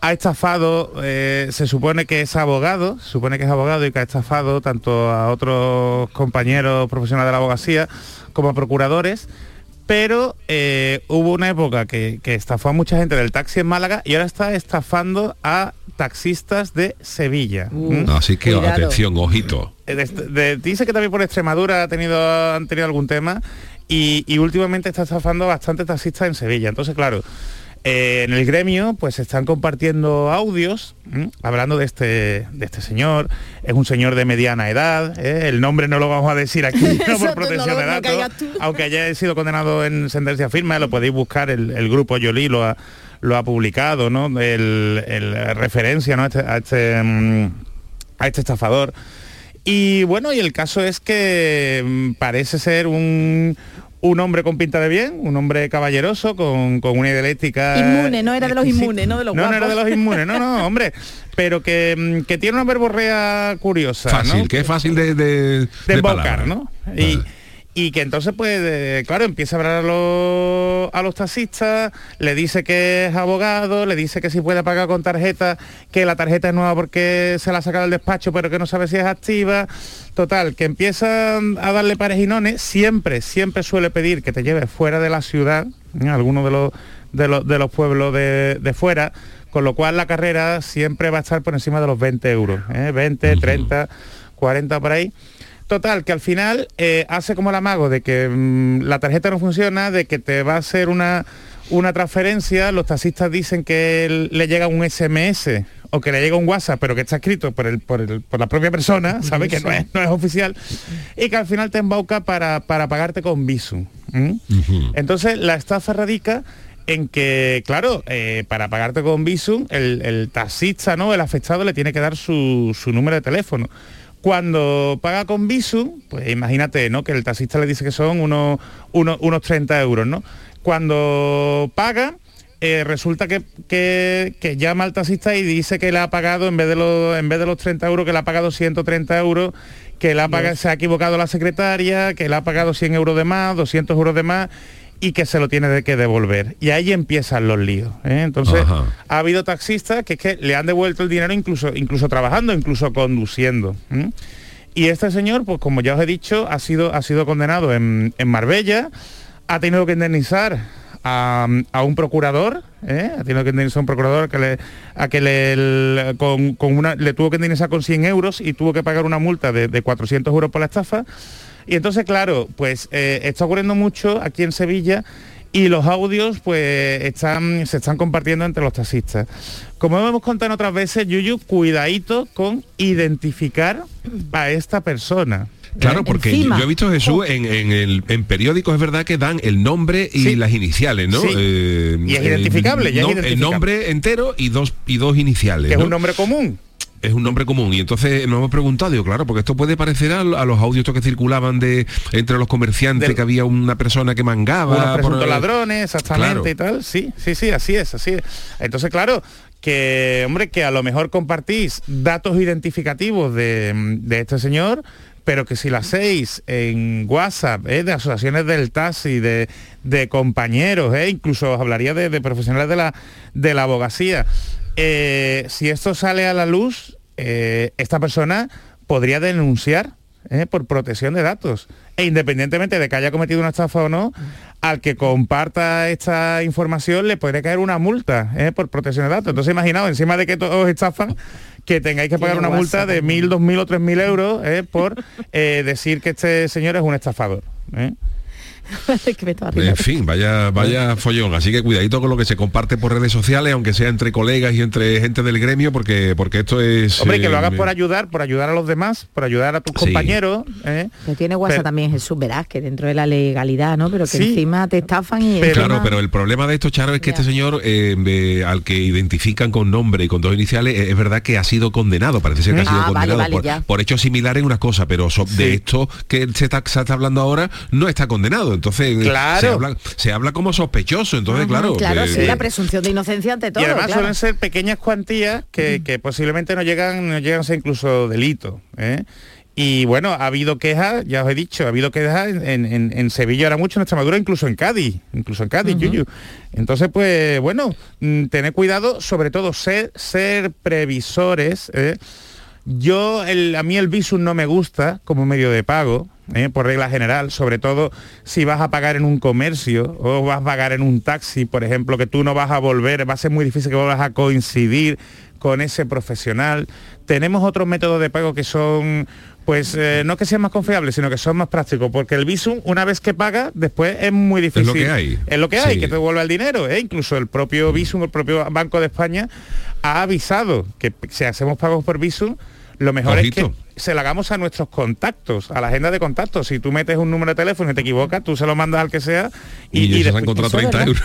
[SPEAKER 6] Ha estafado, eh, se supone que es abogado, se supone que es abogado y que ha estafado tanto a otros compañeros profesionales de la abogacía como a procuradores pero eh, hubo una época que, que estafó a mucha gente del taxi en Málaga y ahora está estafando a taxistas de Sevilla. ¿Mm?
[SPEAKER 1] Así que
[SPEAKER 7] Cuidado.
[SPEAKER 1] atención, ojito.
[SPEAKER 6] Eh, de- de- dice que también por Extremadura ha tenido, han tenido algún tema y, y últimamente está estafando a bastante taxistas en Sevilla. Entonces, claro, eh, en el gremio pues se están compartiendo audios ¿m? hablando de este, de este señor. Es un señor de mediana edad, ¿eh? el nombre no lo vamos a decir aquí no por protección
[SPEAKER 7] no lo-
[SPEAKER 6] de datos, aunque haya sido condenado en sentencia firme, lo podéis buscar, el, el grupo Yoli lo ha, lo ha publicado, ¿no? El, el referencia ¿no? a este, a este, mm, a este estafador. Y bueno, y el caso es que mm, parece ser un, un hombre con pinta de bien, un hombre caballeroso, con, con una idea eléctrica.
[SPEAKER 7] Inmune, no era de los inmunes, no de los
[SPEAKER 6] No, no era de los inmunes, no, no, hombre. Pero que, mm, que tiene una verborrea curiosa.
[SPEAKER 1] Fácil,
[SPEAKER 6] ¿no?
[SPEAKER 1] que es fácil de... De,
[SPEAKER 6] de
[SPEAKER 1] de
[SPEAKER 6] embaucar,
[SPEAKER 1] palabra.
[SPEAKER 6] ¿no? Y. y que entonces, pues, claro, empieza a hablar a los, a los taxistas, le dice que es abogado, le dice que si puede pagar con tarjeta, que la tarjeta es nueva porque se la ha sacado del despacho, pero que no sabe si es activa. Total, que empiezan a darle parejinones, siempre, siempre suele pedir que te lleves fuera de la ciudad, ¿eh? alguno de los, de los, de los pueblos de, de fuera, con lo cual la carrera siempre va a estar por encima de los 20 euros, ¿eh? 20, 30, 40 por ahí. Total, que al final eh, hace como el amago de que mm, la tarjeta no funciona, de que te va a hacer una, una transferencia, los taxistas dicen que le llega un SMS o que le llega un WhatsApp, pero que está escrito por, el, por, el- por la propia persona, ¿sabe? Que no es, no es oficial, y que al final te embauca para, para pagarte con Visum. ¿m? Entonces, la estafa radica en que, claro, eh, para pagarte con Visum, el, el taxista, ¿no? El afectado le tiene que dar su, su número de teléfono. Cuando paga con Visum, pues imagínate, ¿no? Que el taxista le dice que son unos, unos, unos 30 euros, ¿no? Cuando paga, eh, resulta que, que- que llama al taxista y dice que le ha pagado, en vez de los, en vez de los 30 euros, que le ha pagado 130 euros, que le ha pagado, se ha equivocado la secretaria, que le ha pagado 100 euros de más, 200 euros de más y que se lo tiene de que devolver. Y ahí empiezan los líos. ¿eh? Entonces,
[SPEAKER 1] Ajá.
[SPEAKER 6] ha habido taxistas que es que le han devuelto el dinero incluso, incluso trabajando, incluso conduciendo. Y este señor, pues como ya os he dicho, ha sido, ha sido condenado en, en Marbella, ha tenido que indemnizar a, a un procurador, ¿eh? ha tenido que indemnizar a un procurador que le, a que le, el- con, con una, le tuvo que indemnizar con 100 euros y tuvo que pagar una multa de, de 400 euros por la estafa. Y entonces, claro, pues eh, está ocurriendo mucho aquí en Sevilla y los audios pues están, se están compartiendo entre los taxistas. Como hemos contado en otras veces, Yuyu, cuidadito con identificar a esta persona.
[SPEAKER 1] Claro, porque yo,
[SPEAKER 7] Encima.
[SPEAKER 1] yo he visto Jesús en, en, el- en periódicos, es verdad que dan el nombre y
[SPEAKER 6] Sí.
[SPEAKER 1] las iniciales, ¿no?
[SPEAKER 6] Sí. Y es identificable, ya es identificable.
[SPEAKER 1] El nombre entero y dos, y dos iniciales.
[SPEAKER 6] Que es
[SPEAKER 1] ¿no?
[SPEAKER 6] un nombre común.
[SPEAKER 1] Es un nombre común y entonces nos hemos preguntado, digo, claro, porque esto puede parecer a, a los audios que circulaban de entre los comerciantes
[SPEAKER 6] Del-
[SPEAKER 1] que había una persona que mangaba por-
[SPEAKER 6] presuntos ladrones, exactamente
[SPEAKER 1] Claro.
[SPEAKER 6] y tal. Sí, sí, sí, así es, así es. Entonces, claro, que, hombre, que a lo mejor compartís datos identificativos de, de este señor, pero que si lo hacéis en WhatsApp, ¿eh? de asociaciones del taxi, de, de compañeros, ¿eh? incluso os hablaría de, de profesionales de la, de la abogacía, eh, si esto sale a la luz, eh, esta persona podría denunciar ¿eh? por protección de datos. E independientemente de que haya cometido una estafa o no, al que comparta esta información le podría caer una multa ¿eh? por protección de datos. Entonces imaginaos, encima de que todos estafan, que tengáis que pagar una multa de
[SPEAKER 7] también.
[SPEAKER 6] mil, dos mil o tres mil euros ¿eh? por decir que este señor es un estafador.
[SPEAKER 1] En fin, vaya, vaya follón. Así que cuidadito con lo que se comparte por redes sociales, aunque sea entre colegas y entre gente del gremio, porque, porque esto es.
[SPEAKER 6] Hombre, que lo
[SPEAKER 1] eh,
[SPEAKER 6] hagas por ayudar, por ayudar a los demás, por ayudar a tus
[SPEAKER 1] Sí.
[SPEAKER 6] compañeros. ¿eh?
[SPEAKER 7] Que tiene WhatsApp
[SPEAKER 6] Pero-
[SPEAKER 7] también Jesús, verás que dentro de la legalidad, ¿no? Pero que
[SPEAKER 6] Sí.
[SPEAKER 7] encima te estafan y
[SPEAKER 6] Pero-
[SPEAKER 1] Claro, pero el problema de esto, Charo, es que
[SPEAKER 7] Ya.
[SPEAKER 1] este señor, eh, eh, al que identifican con nombre y con dos iniciales, eh, es verdad que ha sido condenado, parece ser que ha sido
[SPEAKER 7] Ah, vale,
[SPEAKER 1] condenado
[SPEAKER 7] vale,
[SPEAKER 1] por, por hechos similares en unas cosas, pero so- de esto que se está, se está hablando ahora no está condenado. Entonces, eh,
[SPEAKER 6] Claro.
[SPEAKER 1] se, habla, se habla como sospechoso. Entonces, claro.
[SPEAKER 7] claro,
[SPEAKER 1] eh,
[SPEAKER 7] sí, la presunción de inocencia ante todo.
[SPEAKER 6] y además
[SPEAKER 7] claro.
[SPEAKER 6] suelen ser pequeñas cuantías que, que posiblemente no llegan, no llegan a ser incluso delito. ¿eh? Y bueno, ha habido quejas, ya os he dicho, ha habido quejas en, en- en Sevilla ahora mucho, en Extremadura, incluso en Cádiz, incluso en Cádiz, Yuyu. Entonces, pues bueno, mm, tener cuidado, sobre todo ser, ser previsores. ¿eh? Yo, el- a mí el Visum no me gusta como medio de pago, ¿eh? por regla general, sobre todo si vas a pagar en un comercio o vas a pagar en un taxi, por ejemplo, que tú no vas a volver, va a ser muy difícil que vuelvas a coincidir con ese profesional. Tenemos otros métodos de pago que son, pues, eh, no que sean más confiables, sino que son más prácticos, porque el Visum, una vez que paga, después es muy difícil.
[SPEAKER 1] lo que hay.
[SPEAKER 6] Es lo que hay,
[SPEAKER 1] Sí.
[SPEAKER 6] que te devuelva el dinero. ¿eh? Incluso el propio Visum, el propio Banco de España, ha avisado que si hacemos pagos por Visum, lo mejor
[SPEAKER 1] Ojito.
[SPEAKER 6] es que se lo hagamos a nuestros contactos, a la agenda de contactos. Si tú metes un número de teléfono y te equivocas, tú se lo mandas al que sea
[SPEAKER 1] Y, ellos se han
[SPEAKER 6] después-
[SPEAKER 1] encontrado
[SPEAKER 7] eso es
[SPEAKER 1] 30 euros.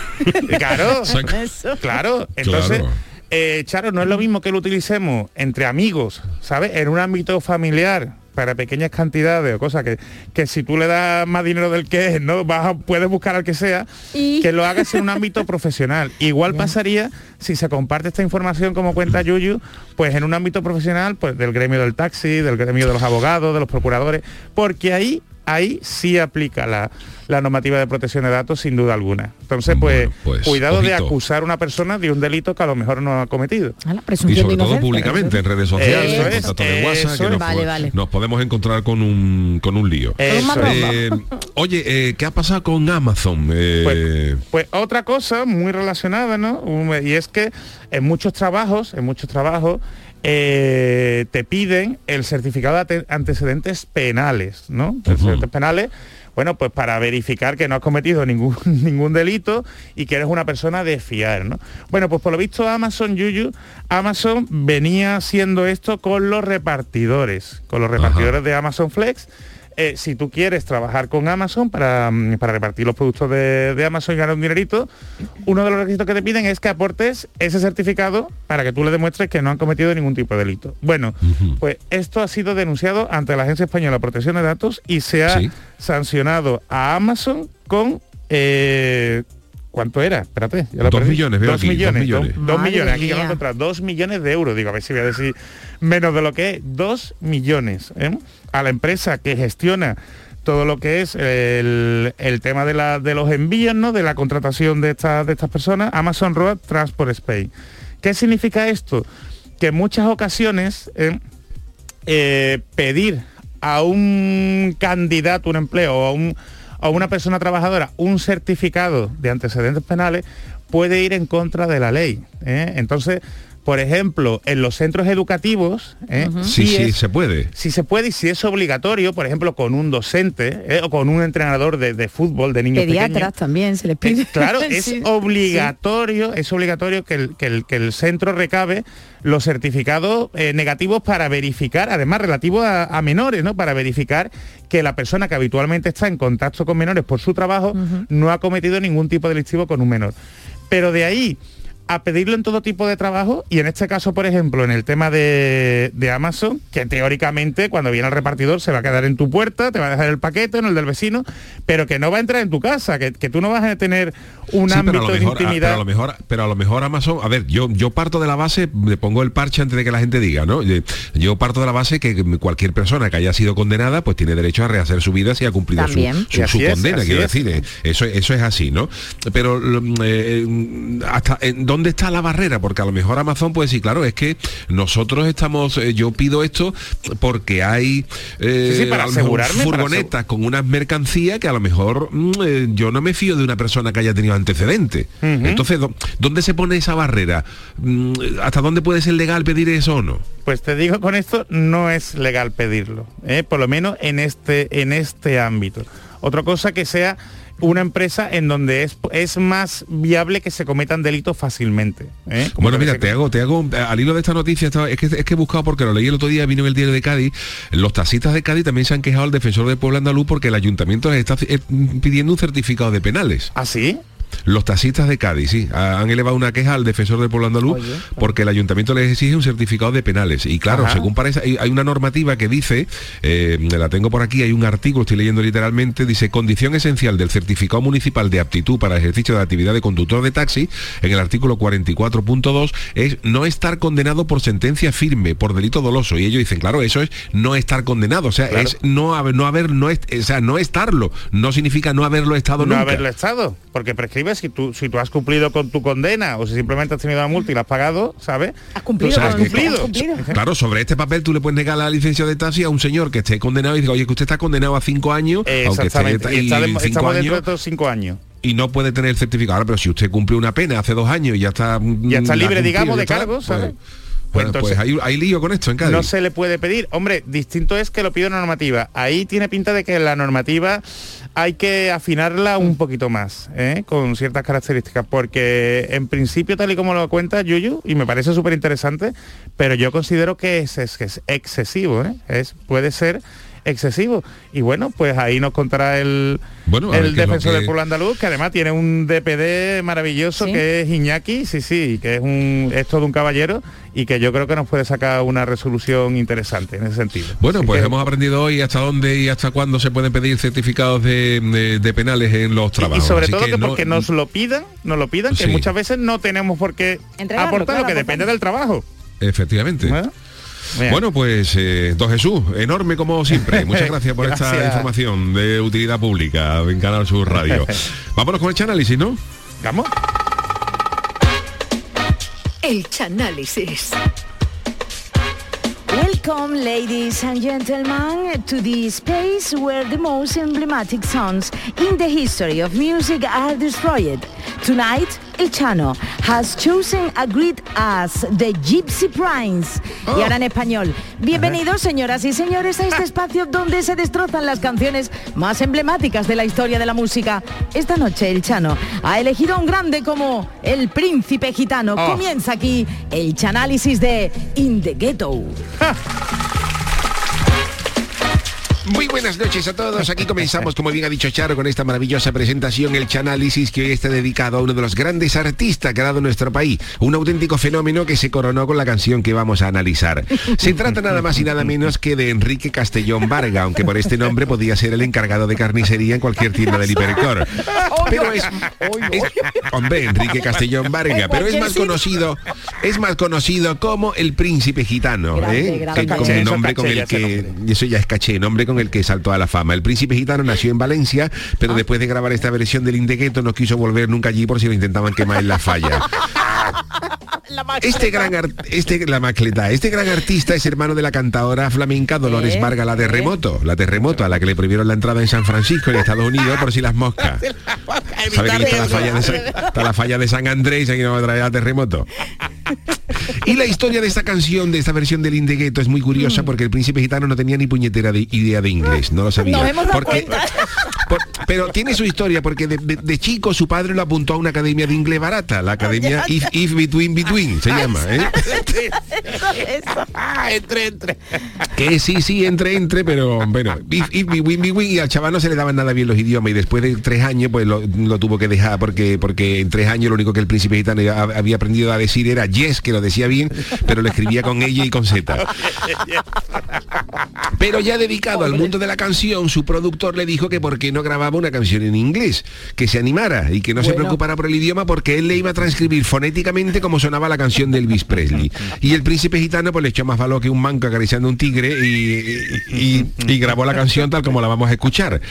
[SPEAKER 6] Claro, claro. Entonces,
[SPEAKER 1] Claro.
[SPEAKER 6] eh, Charo, no es lo mismo que lo utilicemos entre amigos, ¿sabes? En un ámbito familiar, para pequeñas cantidades o cosas que, que si tú le das más dinero del que es, ¿no? Vas a- puedes buscar al que sea,
[SPEAKER 7] Y-
[SPEAKER 6] que lo hagas en un ámbito profesional. Igual pasaría si se comparte esta información como cuenta Yuyu, pues en un ámbito profesional, pues del gremio del taxi, del gremio de los abogados, de los procuradores, porque ahí ahí sí aplica la, la normativa de protección de datos sin duda alguna. Entonces, pues,
[SPEAKER 1] Bueno, pues,
[SPEAKER 6] cuidado de acusar a una persona de un delito que a lo mejor no ha cometido.
[SPEAKER 7] La
[SPEAKER 1] Y sobre todo públicamente en redes sociales,
[SPEAKER 6] Eso
[SPEAKER 1] en
[SPEAKER 6] es,
[SPEAKER 1] contactos de WhatsApp, que nos,
[SPEAKER 7] Vale, vale.
[SPEAKER 1] nos podemos encontrar con un con un lío. Eh, oye, eh, ¿qué ha pasado con Amazon? Eh,
[SPEAKER 6] Pues, pues otra cosa muy relacionada, ¿no? Y es que en muchos trabajos, en muchos trabajos, eh, te piden el certificado de antecedentes penales, ¿no? Antecedentes penales, bueno, pues para verificar que no has cometido ningún, ningún delito y que eres una persona de fiar, ¿no? Bueno, pues por lo visto Amazon Yuyu, Amazon venía haciendo esto con los repartidores, con los repartidores de Amazon Flex. Eh, si tú quieres trabajar con Amazon para, mm, para repartir los productos de, de Amazon y ganar un dinerito, uno de los requisitos que te piden es que aportes ese certificado para que tú le demuestres que no han cometido ningún tipo de delito. Bueno, pues esto ha sido denunciado ante la Agencia Española de Protección de Datos y se ha
[SPEAKER 1] Sí.
[SPEAKER 6] sancionado a Amazon con... eh, ¿Cuánto era? Espérate. ya lo
[SPEAKER 1] Dos
[SPEAKER 6] perdí.
[SPEAKER 1] millones, veo
[SPEAKER 6] dos
[SPEAKER 1] aquí, dos
[SPEAKER 6] millones.
[SPEAKER 1] millones.
[SPEAKER 6] Dos, dos
[SPEAKER 7] Madre
[SPEAKER 6] millones. Aquí encontrado. Dos millones de euros. Digo, a ver si voy a decir menos de lo que es. Dos millones. ¿eh? A la empresa que gestiona todo lo que es el, el tema de, la, de los envíos, ¿no? De la contratación de estas, de estas personas, Amazon Road Transport Spain. ¿Qué significa esto? Que en muchas ocasiones ¿eh? eh, pedir a un candidato, un empleo o a, un- a una persona trabajadora un certificado de antecedentes penales puede ir en contra de la ley. ¿eh? Entonces, por ejemplo, en los centros educativos, ¿eh?
[SPEAKER 1] sí, sí,
[SPEAKER 6] es-
[SPEAKER 1] se puede.
[SPEAKER 6] si se puede y si es obligatorio, por ejemplo, con un docente ¿eh? o con un entrenador de, de fútbol de niños
[SPEAKER 7] Pediatras
[SPEAKER 6] pequeños,
[SPEAKER 7] también se les
[SPEAKER 6] eh,
[SPEAKER 7] pide.
[SPEAKER 6] claro, es
[SPEAKER 7] Sí,
[SPEAKER 6] obligatorio, es obligatorio que el, que el- que el centro recabe los certificados eh, negativos para verificar, además relativos a, a menores, ¿no? Para verificar que la persona que habitualmente está en contacto con menores por su trabajo no ha cometido ningún tipo delictivo con un menor. Pero de ahí a pedirlo en todo tipo de trabajo y en este caso, por ejemplo, en el tema de, de Amazon, que teóricamente cuando viene el repartidor se va a quedar en tu puerta, te va a dejar el paquete, en el del vecino, pero que no va a entrar en tu casa, que, que tú no vas a tener un
[SPEAKER 1] Sí, pero, a
[SPEAKER 6] ámbito
[SPEAKER 1] lo
[SPEAKER 6] de
[SPEAKER 1] mejor, a-
[SPEAKER 6] intimidad.
[SPEAKER 1] pero a lo mejor pero a lo mejor Amazon a ver yo yo parto de la base le pongo el parche antes de que la gente diga no Eh, yo parto de la base que cualquier persona que haya sido condenada pues tiene derecho a rehacer su vida si ha cumplido su,
[SPEAKER 7] También.
[SPEAKER 1] su- su
[SPEAKER 6] es,
[SPEAKER 1] condena quiero
[SPEAKER 6] es.
[SPEAKER 1] decir eh, eso eso es así no pero lo- eh, hasta en dónde está la barrera porque a lo mejor Amazon puede decir claro es que nosotros estamos eh, yo pido esto porque hay eh,
[SPEAKER 6] Sí, sí, para asegurarme, para
[SPEAKER 1] furgonetas con unas mercancías que a lo mejor mm, eh, yo no me fío de una persona que haya tenido antecedentes. Entonces, ¿dó- ¿dónde se pone esa barrera? Mm, ¿Hasta dónde puede ser legal pedir eso o no?
[SPEAKER 6] Pues te digo con esto, no es legal pedirlo, por lo menos en este, en este ámbito. Otra cosa que sea una empresa en donde es, es más viable que se cometan delitos fácilmente. ¿eh?
[SPEAKER 1] Bueno, mira, te hago, te hago, al hilo de esta noticia, estaba- es, que, es que he buscado porque lo leí el otro día, vino en el diario de Cádiz, los taxistas de Cádiz también se han quejado al defensor del pueblo andaluz porque el ayuntamiento les está eh, pidiendo un certificado de penales.
[SPEAKER 6] ¿Ah, sí?
[SPEAKER 1] Los taxistas de Cádiz, sí, ha- han elevado una queja al defensor del pueblo andaluz porque el ayuntamiento les exige un certificado de penales. Y claro,
[SPEAKER 6] Ajá.
[SPEAKER 1] según parece, hay, hay una normativa que dice, eh, la tengo por aquí, hay un artículo, estoy leyendo literalmente, dice, condición esencial del certificado municipal de aptitud para ejercicio de actividad de conductor de taxi, en el artículo 44.2, es no estar condenado por sentencia firme, por delito doloso. Y ellos dicen, claro, eso es no estar condenado, o sea,
[SPEAKER 6] Claro.
[SPEAKER 1] es no haber, no haber, no, o sea, no estarlo, no significa no haberlo estado
[SPEAKER 6] No
[SPEAKER 1] nunca.
[SPEAKER 6] haberlo estado, porque prescribe si tú, si tú has cumplido con tu condena o si simplemente has tenido una multa y la has pagado, ¿sabes?
[SPEAKER 7] Has cumplido,
[SPEAKER 6] sea, has
[SPEAKER 1] con-
[SPEAKER 6] cumplido.
[SPEAKER 7] has cumplido.
[SPEAKER 1] Claro, sobre este papel tú le puedes negar la licencia de taxi a un señor que esté condenado y diga, oye, que usted está condenado a cinco años, aunque esté.
[SPEAKER 6] Y
[SPEAKER 1] y
[SPEAKER 6] está de-
[SPEAKER 1] cinco
[SPEAKER 6] estamos dentro de
[SPEAKER 1] años,
[SPEAKER 6] estos cinco años.
[SPEAKER 1] y no puede tener el certificado. Ahora, pero si usted cumple una pena hace dos años y ya está...
[SPEAKER 6] Ya está
[SPEAKER 1] mm,
[SPEAKER 6] libre,
[SPEAKER 1] cumplido,
[SPEAKER 6] digamos, de cargos, ¿sabes?
[SPEAKER 1] Pues, bueno,
[SPEAKER 6] Pues
[SPEAKER 1] pues
[SPEAKER 6] entonces-
[SPEAKER 1] hay, hay lío con esto en Cádiz.
[SPEAKER 6] No se le puede pedir. Hombre, distinto es que lo pide una normativa. Ahí tiene pinta de que la normativa hay que afinarla un poquito más, ¿eh? con ciertas características, porque en principio, tal y como lo cuenta Yuyu, y me parece súper interesante, pero yo considero que es, es- que es excesivo, ¿eh? es, puede ser excesivo. Y bueno, pues ahí nos contará el,
[SPEAKER 1] Bueno,
[SPEAKER 6] el defensor
[SPEAKER 1] que-
[SPEAKER 6] del pueblo andaluz, que además tiene un DPD maravilloso
[SPEAKER 7] Sí.
[SPEAKER 6] que es Iñaki, sí, sí, que es un es todo un caballero y que yo creo que nos puede sacar una resolución interesante en ese sentido.
[SPEAKER 1] Bueno,
[SPEAKER 6] Así
[SPEAKER 1] pues
[SPEAKER 6] que-
[SPEAKER 1] hemos aprendido hoy hasta dónde y hasta cuándo se pueden pedir certificados de, de- de penales en los
[SPEAKER 6] y
[SPEAKER 1] trabajos.
[SPEAKER 6] sobre
[SPEAKER 1] Así
[SPEAKER 6] todo que,
[SPEAKER 1] no-
[SPEAKER 6] porque nos lo pidan, nos lo pidan, que
[SPEAKER 1] Sí.
[SPEAKER 6] muchas veces no tenemos por qué
[SPEAKER 7] Entregarlo,
[SPEAKER 6] aportar
[SPEAKER 7] claro,
[SPEAKER 6] lo que depende del trabajo.
[SPEAKER 1] Efectivamente.
[SPEAKER 6] ¿eh? Bien.
[SPEAKER 1] Bueno, pues, eh, don Jesús, enorme como siempre. Muchas gracias por esta información de utilidad pública en Canal Sur Radio. Vámonos con el análisis, ¿no?
[SPEAKER 6] Vamos.
[SPEAKER 4] El Chanálisis.
[SPEAKER 7] Welcome, ladies and gentlemen, to the space where the most emblematic songs in the history of music are destroyed. Tonight, El Chano has chosen a grid as the Gypsy Prince. Y ahora en español. Bienvenidos, señoras y señores, a este espacio donde se destrozan las canciones más emblemáticas de la historia de la música. Esta noche, El Chano ha elegido a un grande como el príncipe gitano.
[SPEAKER 6] Oh.
[SPEAKER 7] Comienza aquí el chanálisis de In the Ghetto. ha!
[SPEAKER 1] Muy buenas noches a todos. Aquí comenzamos, como bien ha dicho Charo, con esta maravillosa presentación, el Chanálisis, que hoy está dedicado a uno de los grandes artistas que ha dado nuestro país. Un auténtico fenómeno que se coronó con la canción que vamos a analizar. Se trata nada más y nada menos que de Enrique Castellón Varga, aunque por este nombre podía ser el encargado de carnicería en cualquier tienda del hipercor. Pero es, es- hombre, Enrique Castellón Varga, pero es más conocido, es más conocido como el príncipe gitano, ¿eh? que
[SPEAKER 6] Caché,
[SPEAKER 1] el nombre con el que eso ya es caché, nombre con el que saltó a la fama. El príncipe gitano nació en Valencia, pero después de grabar esta versión del Indegueto no quiso volver nunca allí por si lo intentaban quemar en la falla. Este gran este la macleta, este gran artista es hermano de la cantadora flamenca Dolores
[SPEAKER 7] ¿Eh?
[SPEAKER 1] Vargas, la terremoto, la terremoto a la que le prohibieron la entrada en San Francisco en Estados Unidos por si las moscas. ¿Sabe que está la falla de San, está la falla de San Andrés aquí no va a traer a terremoto? Y la historia de esta canción, de esta versión del Indegueto es muy curiosa porque el príncipe gitano no tenía ni puñetera de idea de inglés, no lo sabía.
[SPEAKER 7] Nos hemos dado
[SPEAKER 1] Porque-
[SPEAKER 7] cuenta.
[SPEAKER 1] Por- pero tiene su historia porque de, de- de chico su padre lo apuntó a una academia de inglés barata, la academia If, If Between Between se llama, ¿eh?
[SPEAKER 6] entre, entre.
[SPEAKER 1] Que sí, sí, entre, entre, pero bueno, if, if, between, between, y al chaval no se le daban nada bien los idiomas y después de tres años pues lo, lo tuvo que dejar porque porque en tres años lo único que el príncipe gitano había aprendido a decir era yes, que lo decía bien, pero lo escribía con ella y con Z. Pero ya dedicado al mundo de la canción, su productor le dijo que por qué no grababa una canción en inglés, que se animara y que no se preocupara por el idioma porque él le iba a transcribir fonéticamente como sonaba la canción de Elvis Presley. Y el príncipe gitano pues le echó más valor que un manco acariciando un tigre y, y- y grabó la canción tal como la vamos a escuchar.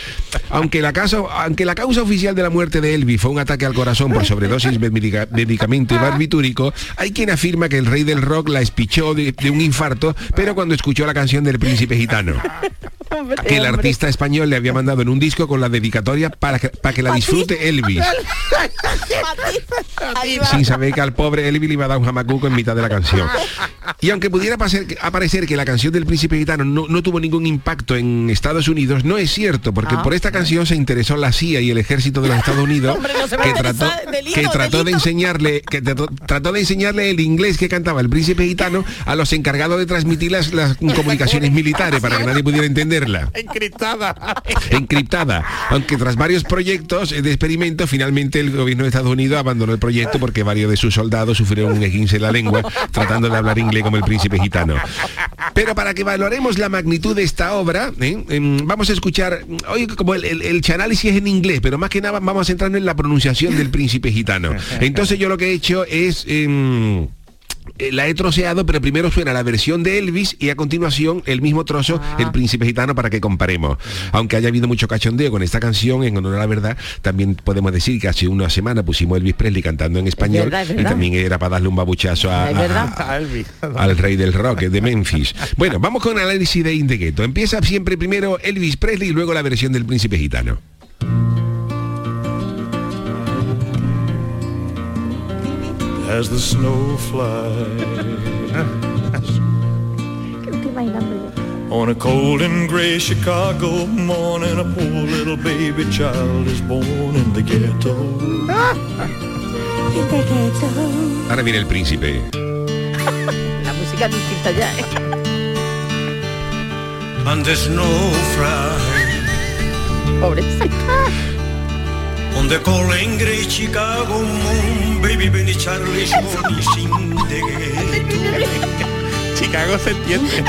[SPEAKER 1] Aunque la, causa, aunque la causa oficial de la muerte de Elvis fue un ataque al corazón por sobredosis de medica- medicamento y barbitúrico, hay quien afirma que el rey del rock la espichó de, de un infarto, pero cuando escuchó la canción del príncipe gitano que el artista español le había mandado en un disco con la dedicatoria para que, para que la disfrute Elvis, sin saber que al pobre Elvis le iba a dar un jamacuco en mitad de la canción. Y aunque pudiera pasar- aparecer que la canción del príncipe gitano no, no tuvo ningún impacto en Estados Unidos, no es cierto, porque
[SPEAKER 7] Ah.
[SPEAKER 1] por esta canción se interesó la CIA y el ejército de los Estados Unidos,
[SPEAKER 7] Hombre, no
[SPEAKER 1] que trató,
[SPEAKER 7] delito,
[SPEAKER 1] que trató de enseñarle, que trató, trató de enseñarle el inglés que cantaba el príncipe gitano a los encargados de transmitir las, las comunicaciones militares para que nadie pudiera
[SPEAKER 6] Encriptada.
[SPEAKER 1] encriptada. Aunque tras varios proyectos de experimento, finalmente el gobierno de Estados Unidos abandonó el proyecto porque varios de sus soldados sufrieron un esguince en la lengua tratando de hablar inglés como el príncipe gitano. Pero para que valoremos la magnitud de esta obra, ¿eh? Em, vamos a escuchar, hoy como el, el, el chanálisis es en inglés, pero más que nada vamos a centrarnos en la pronunciación del príncipe gitano. Entonces yo lo que he hecho es... em, eh, la he troceado, pero primero suena la versión de Elvis y a continuación el mismo trozo, El Príncipe Gitano, para que comparemos. Aunque haya habido mucho cachondeo con esta canción, en honor a la verdad, también podemos decir que hace una semana pusimos Elvis Presley cantando en español
[SPEAKER 7] verdad, es
[SPEAKER 1] y también era para darle un babuchazo a-
[SPEAKER 6] Elvis.
[SPEAKER 1] al rey del rock de Memphis. Bueno, vamos con el análisis de In the Ghetto. Empieza siempre primero Elvis Presley y luego la versión del Príncipe Gitano.
[SPEAKER 9] As the snow flies on a cold and gray Chicago morning. A poor little baby child is born in the ghetto.
[SPEAKER 1] Ahora viene el príncipe.
[SPEAKER 7] La música es distinta ya. ¿eh?
[SPEAKER 9] and the snow fly.
[SPEAKER 7] Pobrecita.
[SPEAKER 9] On the and grey Chicago moon, baby Benny Charlie Shorty sing the ghetto.
[SPEAKER 6] Chicago se entiende.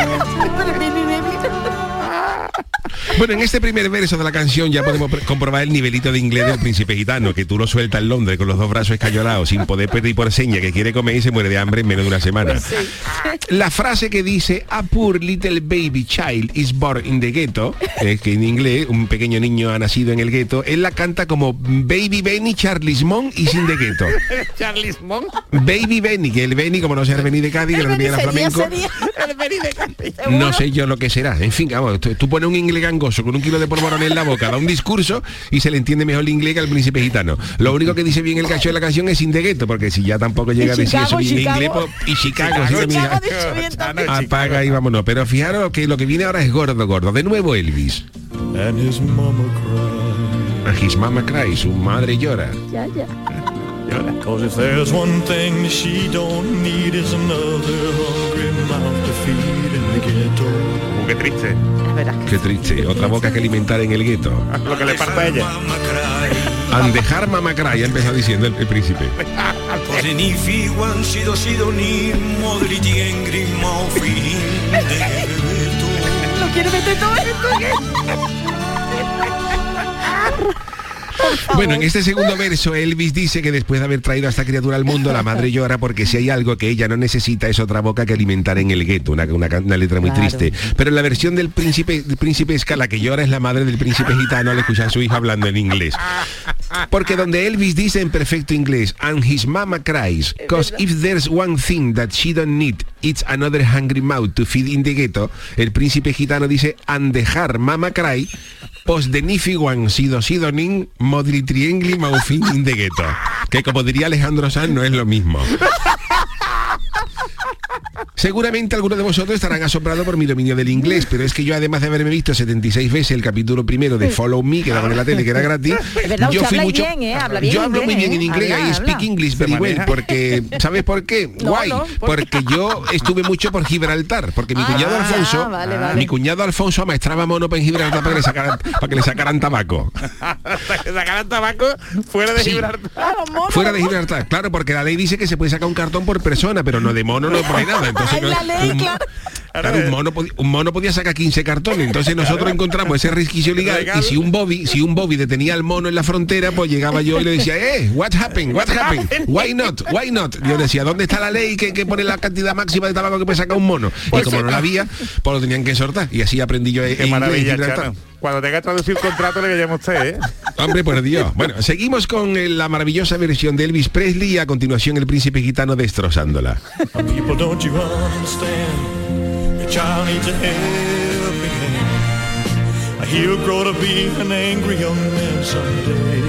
[SPEAKER 1] Bueno, en este primer verso de la canción ya podemos comprobar el nivelito de inglés del príncipe gitano, que tú lo sueltas en Londres con los dos brazos escayolados, sin poder pedir por seña, que quiere comer y se muere de hambre en menos de una semana. La frase que dice A poor little baby child is born in the ghetto, es que en inglés un pequeño niño ha nacido en el gueto, él la canta como Baby Benny Charles Mon is in the ghetto.
[SPEAKER 6] Charles Mon.
[SPEAKER 1] Baby Benny, que el Benny, como no sea el Benny de Cádiz, que era
[SPEAKER 7] Sería,
[SPEAKER 1] flamenco,
[SPEAKER 7] sería.
[SPEAKER 6] El Benny de Cádiz.
[SPEAKER 1] no sé yo lo que será. En fin, vamos, tú, tú pones un inglés gangoso con un kilo de polvorón en la boca, da un discurso y se le entiende mejor el inglés que al príncipe gitano. Lo único que dice bien el cacho de la canción es sin de gueto, porque si ya tampoco llega a decir eso
[SPEAKER 7] Chicago,
[SPEAKER 1] bien inglés, pues, y Chicago, sí,
[SPEAKER 6] Chicago,
[SPEAKER 1] mira,
[SPEAKER 7] también.
[SPEAKER 1] apaga y vámonos. Pero fijaros que lo que viene ahora es gordo, gordo. De nuevo Elvis.
[SPEAKER 9] And his mama cried.
[SPEAKER 1] A His mama cry, su madre llora.
[SPEAKER 7] Ya, ya.
[SPEAKER 9] Cause if there's one thing she don't need is another hungry mouth to feed in the ghetto.
[SPEAKER 6] Uh, qué triste.
[SPEAKER 1] Qué triste, otra boca que alimentar en el gueto.
[SPEAKER 6] Lo que le pasa a ella.
[SPEAKER 9] Mama cried.
[SPEAKER 1] Han dejar mama cry, ha empezado diciendo el, el príncipe.
[SPEAKER 7] Lo quiere meter todo esto.
[SPEAKER 1] Bueno, en este segundo verso Elvis dice que después de haber traído a esta criatura al mundo, la madre llora porque si hay algo que ella no necesita es otra boca que alimentar en el gueto, una, una, letra muy
[SPEAKER 7] Claro.
[SPEAKER 1] triste. Pero en la versión del príncipe, del príncipe Escala que llora es la madre del príncipe gitano al escuchar a su hija hablando en inglés. Porque donde Elvis dice en perfecto inglés, and his mama cries, cause if there's one thing that she don't need, it's another hungry mouth to feed in the ghetto, el príncipe gitano dice, and dejar mama cry, pos de nifiguan sido sidonin modri triengli maufin in the ghetto. Que como diría Alejandro Sanz no es lo mismo. Seguramente algunos de vosotros estarán asombrados por mi dominio del inglés, pero es que yo además de haberme visto 76 veces el capítulo primero de Follow Me, que daban en la tele, que era gratis,
[SPEAKER 7] verdad,
[SPEAKER 1] yo fui mucho...
[SPEAKER 7] bien, ¿eh? Habla bien
[SPEAKER 1] yo hablo muy bien en
[SPEAKER 7] ¿eh?
[SPEAKER 1] inglés,
[SPEAKER 7] Habla,
[SPEAKER 1] I speak
[SPEAKER 7] habla.
[SPEAKER 1] English very well, porque, ¿sabes por qué?
[SPEAKER 7] No,
[SPEAKER 1] Guay,
[SPEAKER 7] no, ¿por
[SPEAKER 1] porque yo estuve mucho por Gibraltar, porque mi
[SPEAKER 7] Ah,
[SPEAKER 1] cuñado Alfonso,
[SPEAKER 7] vale, vale.
[SPEAKER 1] mi cuñado Alfonso amaestraba mono en Gibraltar para que le sacaran, para que le sacaran tabaco.
[SPEAKER 6] Hasta que sacaran tabaco fuera de
[SPEAKER 1] Sí.
[SPEAKER 6] Gibraltar.
[SPEAKER 7] Claro, mono,
[SPEAKER 1] Fuera de. Gibraltar, claro, porque la ley dice que se puede sacar un cartón por persona, pero no de mono no pone nada. Entonces,
[SPEAKER 7] Ay, la ley, claro.
[SPEAKER 1] Claro, un mono, podi- un mono podía sacar 15 cartones. Entonces nosotros encontramos ese resquicio legal y si un Bobby, si un Bobby detenía al mono en la frontera, pues llegaba yo y le decía, eh, what happened? What happened? Why not? Why not? Yo decía, ¿dónde está la ley que, que pone la cantidad máxima de tabaco que puede sacar un mono? Y como no la había, pues lo tenían que soltar. Y así aprendí yo
[SPEAKER 6] Qué
[SPEAKER 1] inglés en
[SPEAKER 6] maravilla. Cuando tenga que traducir contrato le llamo a usted, ¿eh?
[SPEAKER 1] Hombre, por Dios. Bueno, seguimos con eh, la maravillosa versión de Elvis Presley y a continuación el príncipe gitano destrozándola.
[SPEAKER 9] You child needs a helping hand. He'll grow to be an angry young man someday.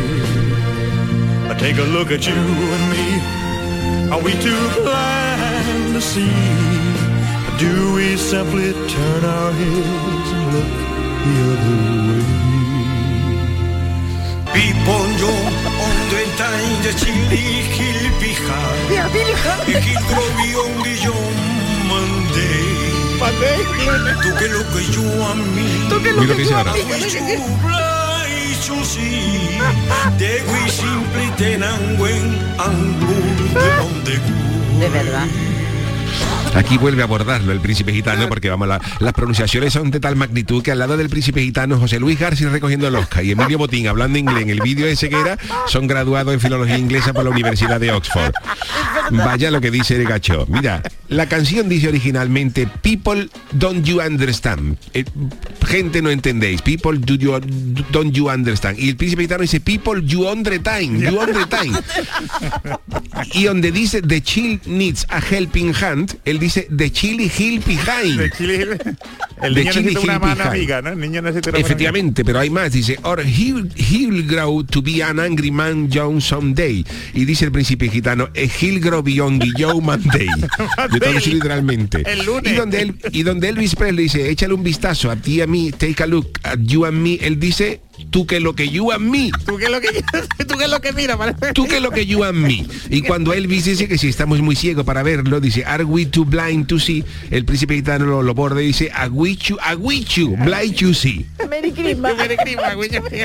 [SPEAKER 9] I take a look at you and me. Are we too blind to see? Or do we simply turn our heads and look the other way? People don't understand the chili hill behind. He'll grow young Monday. Tú que lo que yo a mí. Tú que
[SPEAKER 1] Mira lo que dice ahora.
[SPEAKER 9] De de
[SPEAKER 7] De verdad.
[SPEAKER 1] Aquí vuelve a abordarlo el príncipe gitano porque vamos, la- las pronunciaciones son de tal magnitud que al lado del príncipe gitano José Luis García recogiendo el Oscar y Emilio Botín hablando inglés en el vídeo ese que era, son graduados en filología inglesa por la Universidad de Oxford. Vaya lo que dice el gacho. Mira, la canción dice originalmente People don't you understand. Eh, gente no entendéis. People do you, don't you understand. Y el príncipe gitano dice People you undertime. You undertime. Y donde dice The child needs a helping hand, él dice The chili hill behind.
[SPEAKER 6] El niño necesita una mano amiga, ¿no? El niño necesita una mano
[SPEAKER 1] Efectivamente, pero hay más. Dice, or he'll, he'll grow to be an angry man John someday. Y dice el príncipe gitano, "Eh, he'll grow beyond Joe Literalmente.
[SPEAKER 6] El lunes.
[SPEAKER 1] Y donde, él, y donde Elvis Presley dice, échale un vistazo a ti y a mí, take a look at you and me, él dice, tú que lo que you and me.
[SPEAKER 6] ¿Tú qué es lo que, tú qué es lo que mira? parece?
[SPEAKER 1] Tú que lo que you and me. Y cuando Elvis dice que si estamos muy ciegos para verlo, dice, are we too blind to see? El príncipe gitano lo, lo borda y dice, are we too, are we too blind to see?
[SPEAKER 7] Merry Christmas.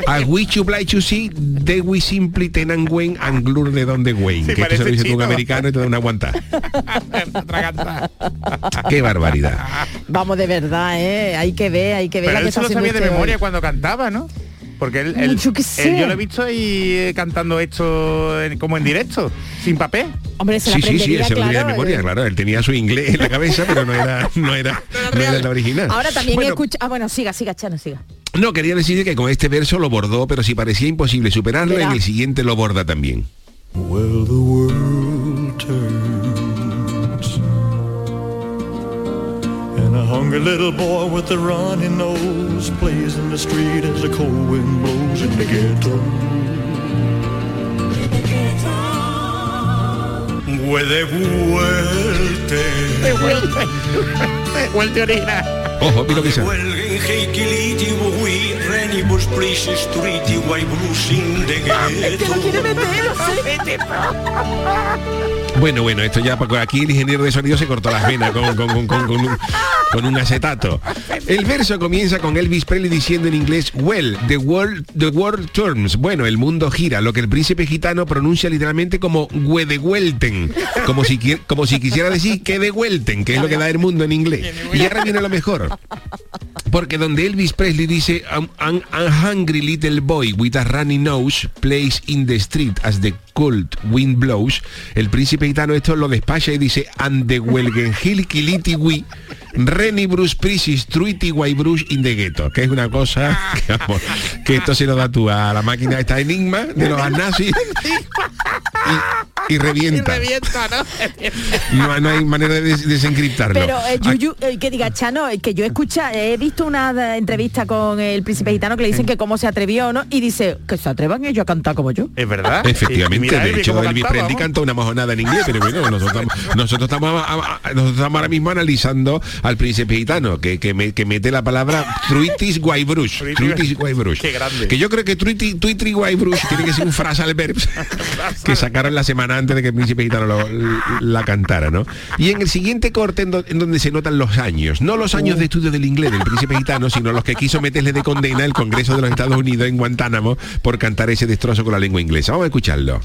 [SPEAKER 1] Are we too blind to see? De we simply tenan wen anglur de donde wen.
[SPEAKER 6] Sí,
[SPEAKER 1] que esto se lo dice tú un americano y te da una aguanta. Qué barbaridad.
[SPEAKER 7] Vamos de verdad, ¿eh? Hay que ver, hay que ver
[SPEAKER 6] Pero
[SPEAKER 7] la que
[SPEAKER 6] se lo sabía de
[SPEAKER 7] este
[SPEAKER 6] memoria
[SPEAKER 7] hoy.
[SPEAKER 6] cuando cantaba, ¿no? Porque él, él-
[SPEAKER 7] Yo
[SPEAKER 6] él- lo he visto ahí eh, cantando esto en- como en directo, sin papel.
[SPEAKER 7] Hombre, se la
[SPEAKER 1] Sí, sí, sí, se lo tenía de
[SPEAKER 7] claro,
[SPEAKER 1] memoria,
[SPEAKER 7] eh.
[SPEAKER 1] claro. Él tenía su inglés en la cabeza, pero no era, no era, no era la original.
[SPEAKER 7] Ahora también
[SPEAKER 1] Bueno,
[SPEAKER 7] escucha... Ah, bueno, siga, siga, Chano, siga.
[SPEAKER 1] No, quería decir que con este verso lo bordó, pero si parecía imposible superarlo,
[SPEAKER 7] Verá.
[SPEAKER 1] en el siguiente lo borda también.
[SPEAKER 9] Well, hungry little boy with a runny nose plays in the street as the cold wind blows in the ghetto. Where they vuelte.
[SPEAKER 6] Vuelta original.
[SPEAKER 1] Ojo, mira lo que Bueno, bueno, esto ya, porque aquí el ingeniero de sonido se cortó las venas con, un, acetato. El verso comienza con Elvis Presley diciendo en inglés, well, the world, the world turns. Bueno, el mundo gira, lo que el príncipe gitano pronuncia literalmente como huedehuelten, como si, como si quisiera decir que devuelten, que es lo que da el mundo en inglés. Y ahora viene lo mejor. Porque donde Elvis Presley dice "I'm- I'm a hungry little boy with a runny nose plays in the street as the cold wind blows, el príncipe gitano esto lo despacha y dice and the welgen hill kiliti we Reni Bruce Prisis Truity White Bruce in the ghetto, que es una cosa que, esto se lo da tú a la máquina esta enigma de los nazis. Y, y revienta.
[SPEAKER 6] Revienta, ¿no?
[SPEAKER 1] No, no hay manera de des- desencriptarlo.
[SPEAKER 7] Pero eh, Yuyu, eh, que diga Chano, eh, que yo escucha, he visto una eh, entrevista con el príncipe gitano que le dicen que cómo se atrevió, ¿no? Y dice que se atrevan ellos a cantar como yo.
[SPEAKER 6] Es verdad.
[SPEAKER 1] Efectivamente,
[SPEAKER 6] Y
[SPEAKER 1] de hecho Elvis Presley canta una mojonada en inglés, pero bueno, nosotros, nosotros, estamos, a- a- nosotros estamos ahora mismo analizando al príncipe gitano, que, que, me- que mete la palabra truitis guaybrush,
[SPEAKER 6] Truitis-
[SPEAKER 1] truitis guaybrush.
[SPEAKER 6] Qué grande.
[SPEAKER 1] Que yo creo que truiti, tuitri guaybrush tiene que ser un frasal verbs que sacaron la semana antes de que el príncipe gitano lo- la cantara, ¿no? Y en el siguiente corte en, do- en donde se notan los años, no los años de estudio del inglés del príncipe gitano, sino los que quiso meterle de condena el Congreso de los Estados Unidos en Guantánamo por cantar ese destrozo con la lengua inglesa. Vamos a escucharlo.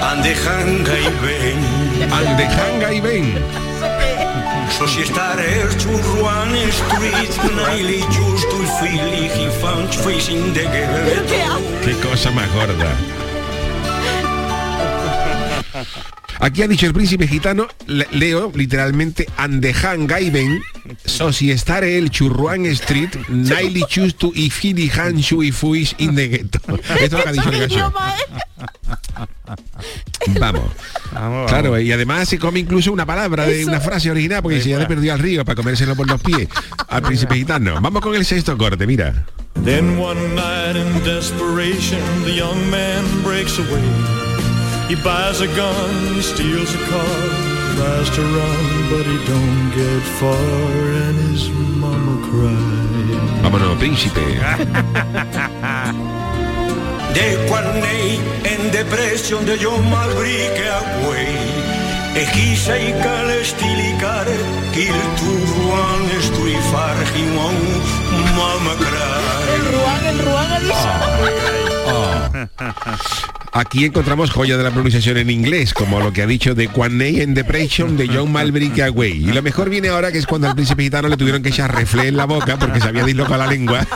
[SPEAKER 9] And the
[SPEAKER 10] hanga i ven
[SPEAKER 1] Al de Hanga y ven.
[SPEAKER 10] Si starer to Ruan Street Naili just to feel he found facing the ghetto
[SPEAKER 1] Qué cosa más gorda. Aquí ha dicho el príncipe gitano, le- leo literalmente, Andejan Gaiben, so si estare el Churruan Street, Naili chustu y fili hanshu y fuis in the ghetto. Esto es lo que ha dicho el gallo. Vamos.
[SPEAKER 6] Vamos,
[SPEAKER 1] Claro,
[SPEAKER 6] vamos.
[SPEAKER 1] y además se come incluso una palabra de una frase original porque si ya le perdió al río para comérselo por los pies al príncipe gitano. Vamos con el sexto corte, mira.
[SPEAKER 9] Then one night in desperation, the young man breaks away. He buys a gun, he steals a car, tries to run, but he don't get far, and his mama cries.
[SPEAKER 1] Vámonos, príncipe.
[SPEAKER 10] De quan nei en depression de jo malbrique away E chi sei che le stilicare Che il tuo Ruan stuifar Himon mama cry
[SPEAKER 7] El Ruán, el Ruán ha dicho.
[SPEAKER 1] Aquí encontramos joya de la pronunciación en inglés, como lo que ha dicho de Quaney en Depression de John Malbrick Away. Y lo mejor viene ahora que es cuando al príncipe gitano le tuvieron que echar reflé en la boca porque se había dislocado la lengua.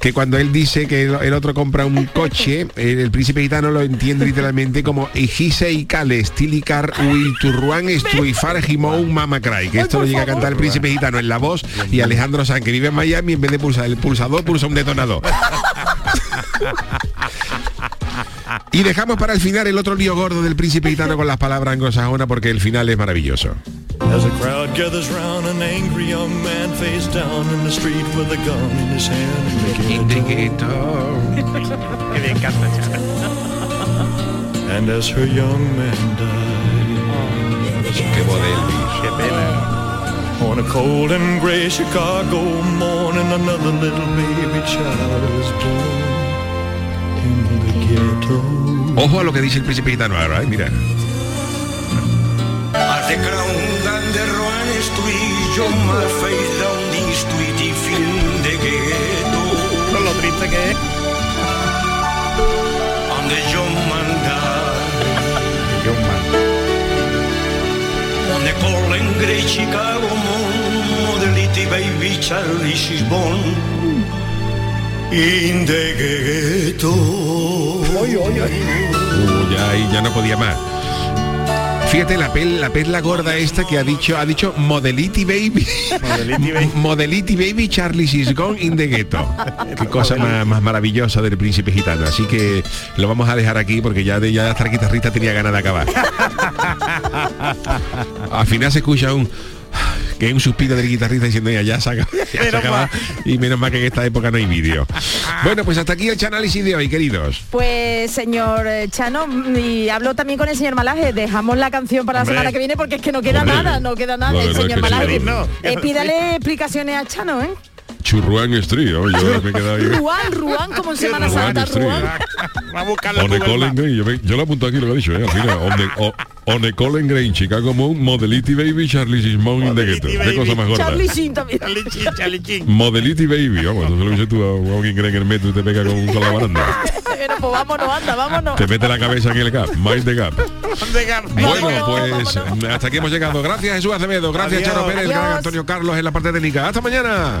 [SPEAKER 1] Que cuando él dice que el otro compra un coche, el, príncipe gitano lo entiende literalmente como Ejise y Cale, Stilicar, Will Turruan, Estruifar, Jimón, Mama Cry. Que esto lo llega a cantar el príncipe gitano en la voz y Alejandro Sanz, que vive en Miami, en vez de pulsar el pulsador, pulsa un detonador. Y dejamos para el final el otro lío gordo del príncipe gitano con las palabras anglosajonas porque el final es maravilloso.
[SPEAKER 9] As a crowd gathers round an angry young man face down in the street with a gun in his hand in the ghetto.
[SPEAKER 6] Que le encanta, Chano.
[SPEAKER 9] And as her young man died,
[SPEAKER 1] Qué modelo.
[SPEAKER 6] Qué pena.
[SPEAKER 9] on a cold and gray Chicago morning, another little baby child was born in the ghetto.
[SPEAKER 1] Ojo a lo que dice el príncipe gitano ahora, ¿eh? mira.
[SPEAKER 6] Con lo triste que es.
[SPEAKER 10] John Colin Chicago modelity baby Charlie she's born in the ghetto.
[SPEAKER 1] Uh, ya, no podía más. Fíjate la pel, la perla gorda esta que ha dicho, ha dicho Modelity Baby.
[SPEAKER 6] Modelity Baby.
[SPEAKER 1] Modelity Baby Charlie is gone in the ghetto. Qué cosa más, más maravillosa del príncipe gitano. Así que lo vamos a dejar aquí porque ya de ya hasta el guitarrista tenía ganas de acabar. Al final se escucha un que es un suspiro del guitarrista diciendo ya, ya se acaba, ya se
[SPEAKER 6] Menos
[SPEAKER 1] acaba".
[SPEAKER 6] mal.
[SPEAKER 1] y menos mal que en esta época no hay vídeo. Bueno, pues hasta aquí el análisis de hoy, queridos.
[SPEAKER 7] Pues señor eh, Chano, mm, y hablo también con el señor Malaje, dejamos la canción para
[SPEAKER 6] Hombre.
[SPEAKER 7] la semana que viene porque es que no queda
[SPEAKER 1] Hombre.
[SPEAKER 7] nada, no queda nada.
[SPEAKER 1] No,
[SPEAKER 7] el
[SPEAKER 1] no, es
[SPEAKER 7] señor
[SPEAKER 1] sí,
[SPEAKER 7] Malaje.
[SPEAKER 6] no.
[SPEAKER 7] Eh, pídale explicaciones a Chano, ¿eh?
[SPEAKER 1] Churruán Street, ¿no? yo me he quedado ahí.
[SPEAKER 7] Ruán, Ruán, como en Semana
[SPEAKER 1] Ruán
[SPEAKER 7] Santa,
[SPEAKER 1] Street.
[SPEAKER 7] Ruán.
[SPEAKER 6] Va a
[SPEAKER 1] One Colin
[SPEAKER 6] Maps.
[SPEAKER 1] Green, yo, me- yo lo apunto aquí lo que ha dicho, ¿eh? Al final, on the, o- on the Colin Green, Chicago Moon, Modelity Baby, Charlie Simón in the ghetto. Qué
[SPEAKER 6] Baby.
[SPEAKER 1] cosa más gorda.
[SPEAKER 7] Charlie Sheen también.
[SPEAKER 6] Charlie Chin, Charlie Chin.
[SPEAKER 1] Modelity Baby, vamos, eso lo dices tú a alguien cree en el metro y te pega con, con la baranda.
[SPEAKER 7] Pero pues vámonos, anda, vámonos.
[SPEAKER 1] Te mete la cabeza en el gap, mind the gap. Bueno, pues hasta aquí hemos llegado. Gracias Jesús Acevedo, gracias
[SPEAKER 6] Adiós.
[SPEAKER 1] Charo Pérez, gran Antonio Carlos en la parte técnica. Hasta mañana.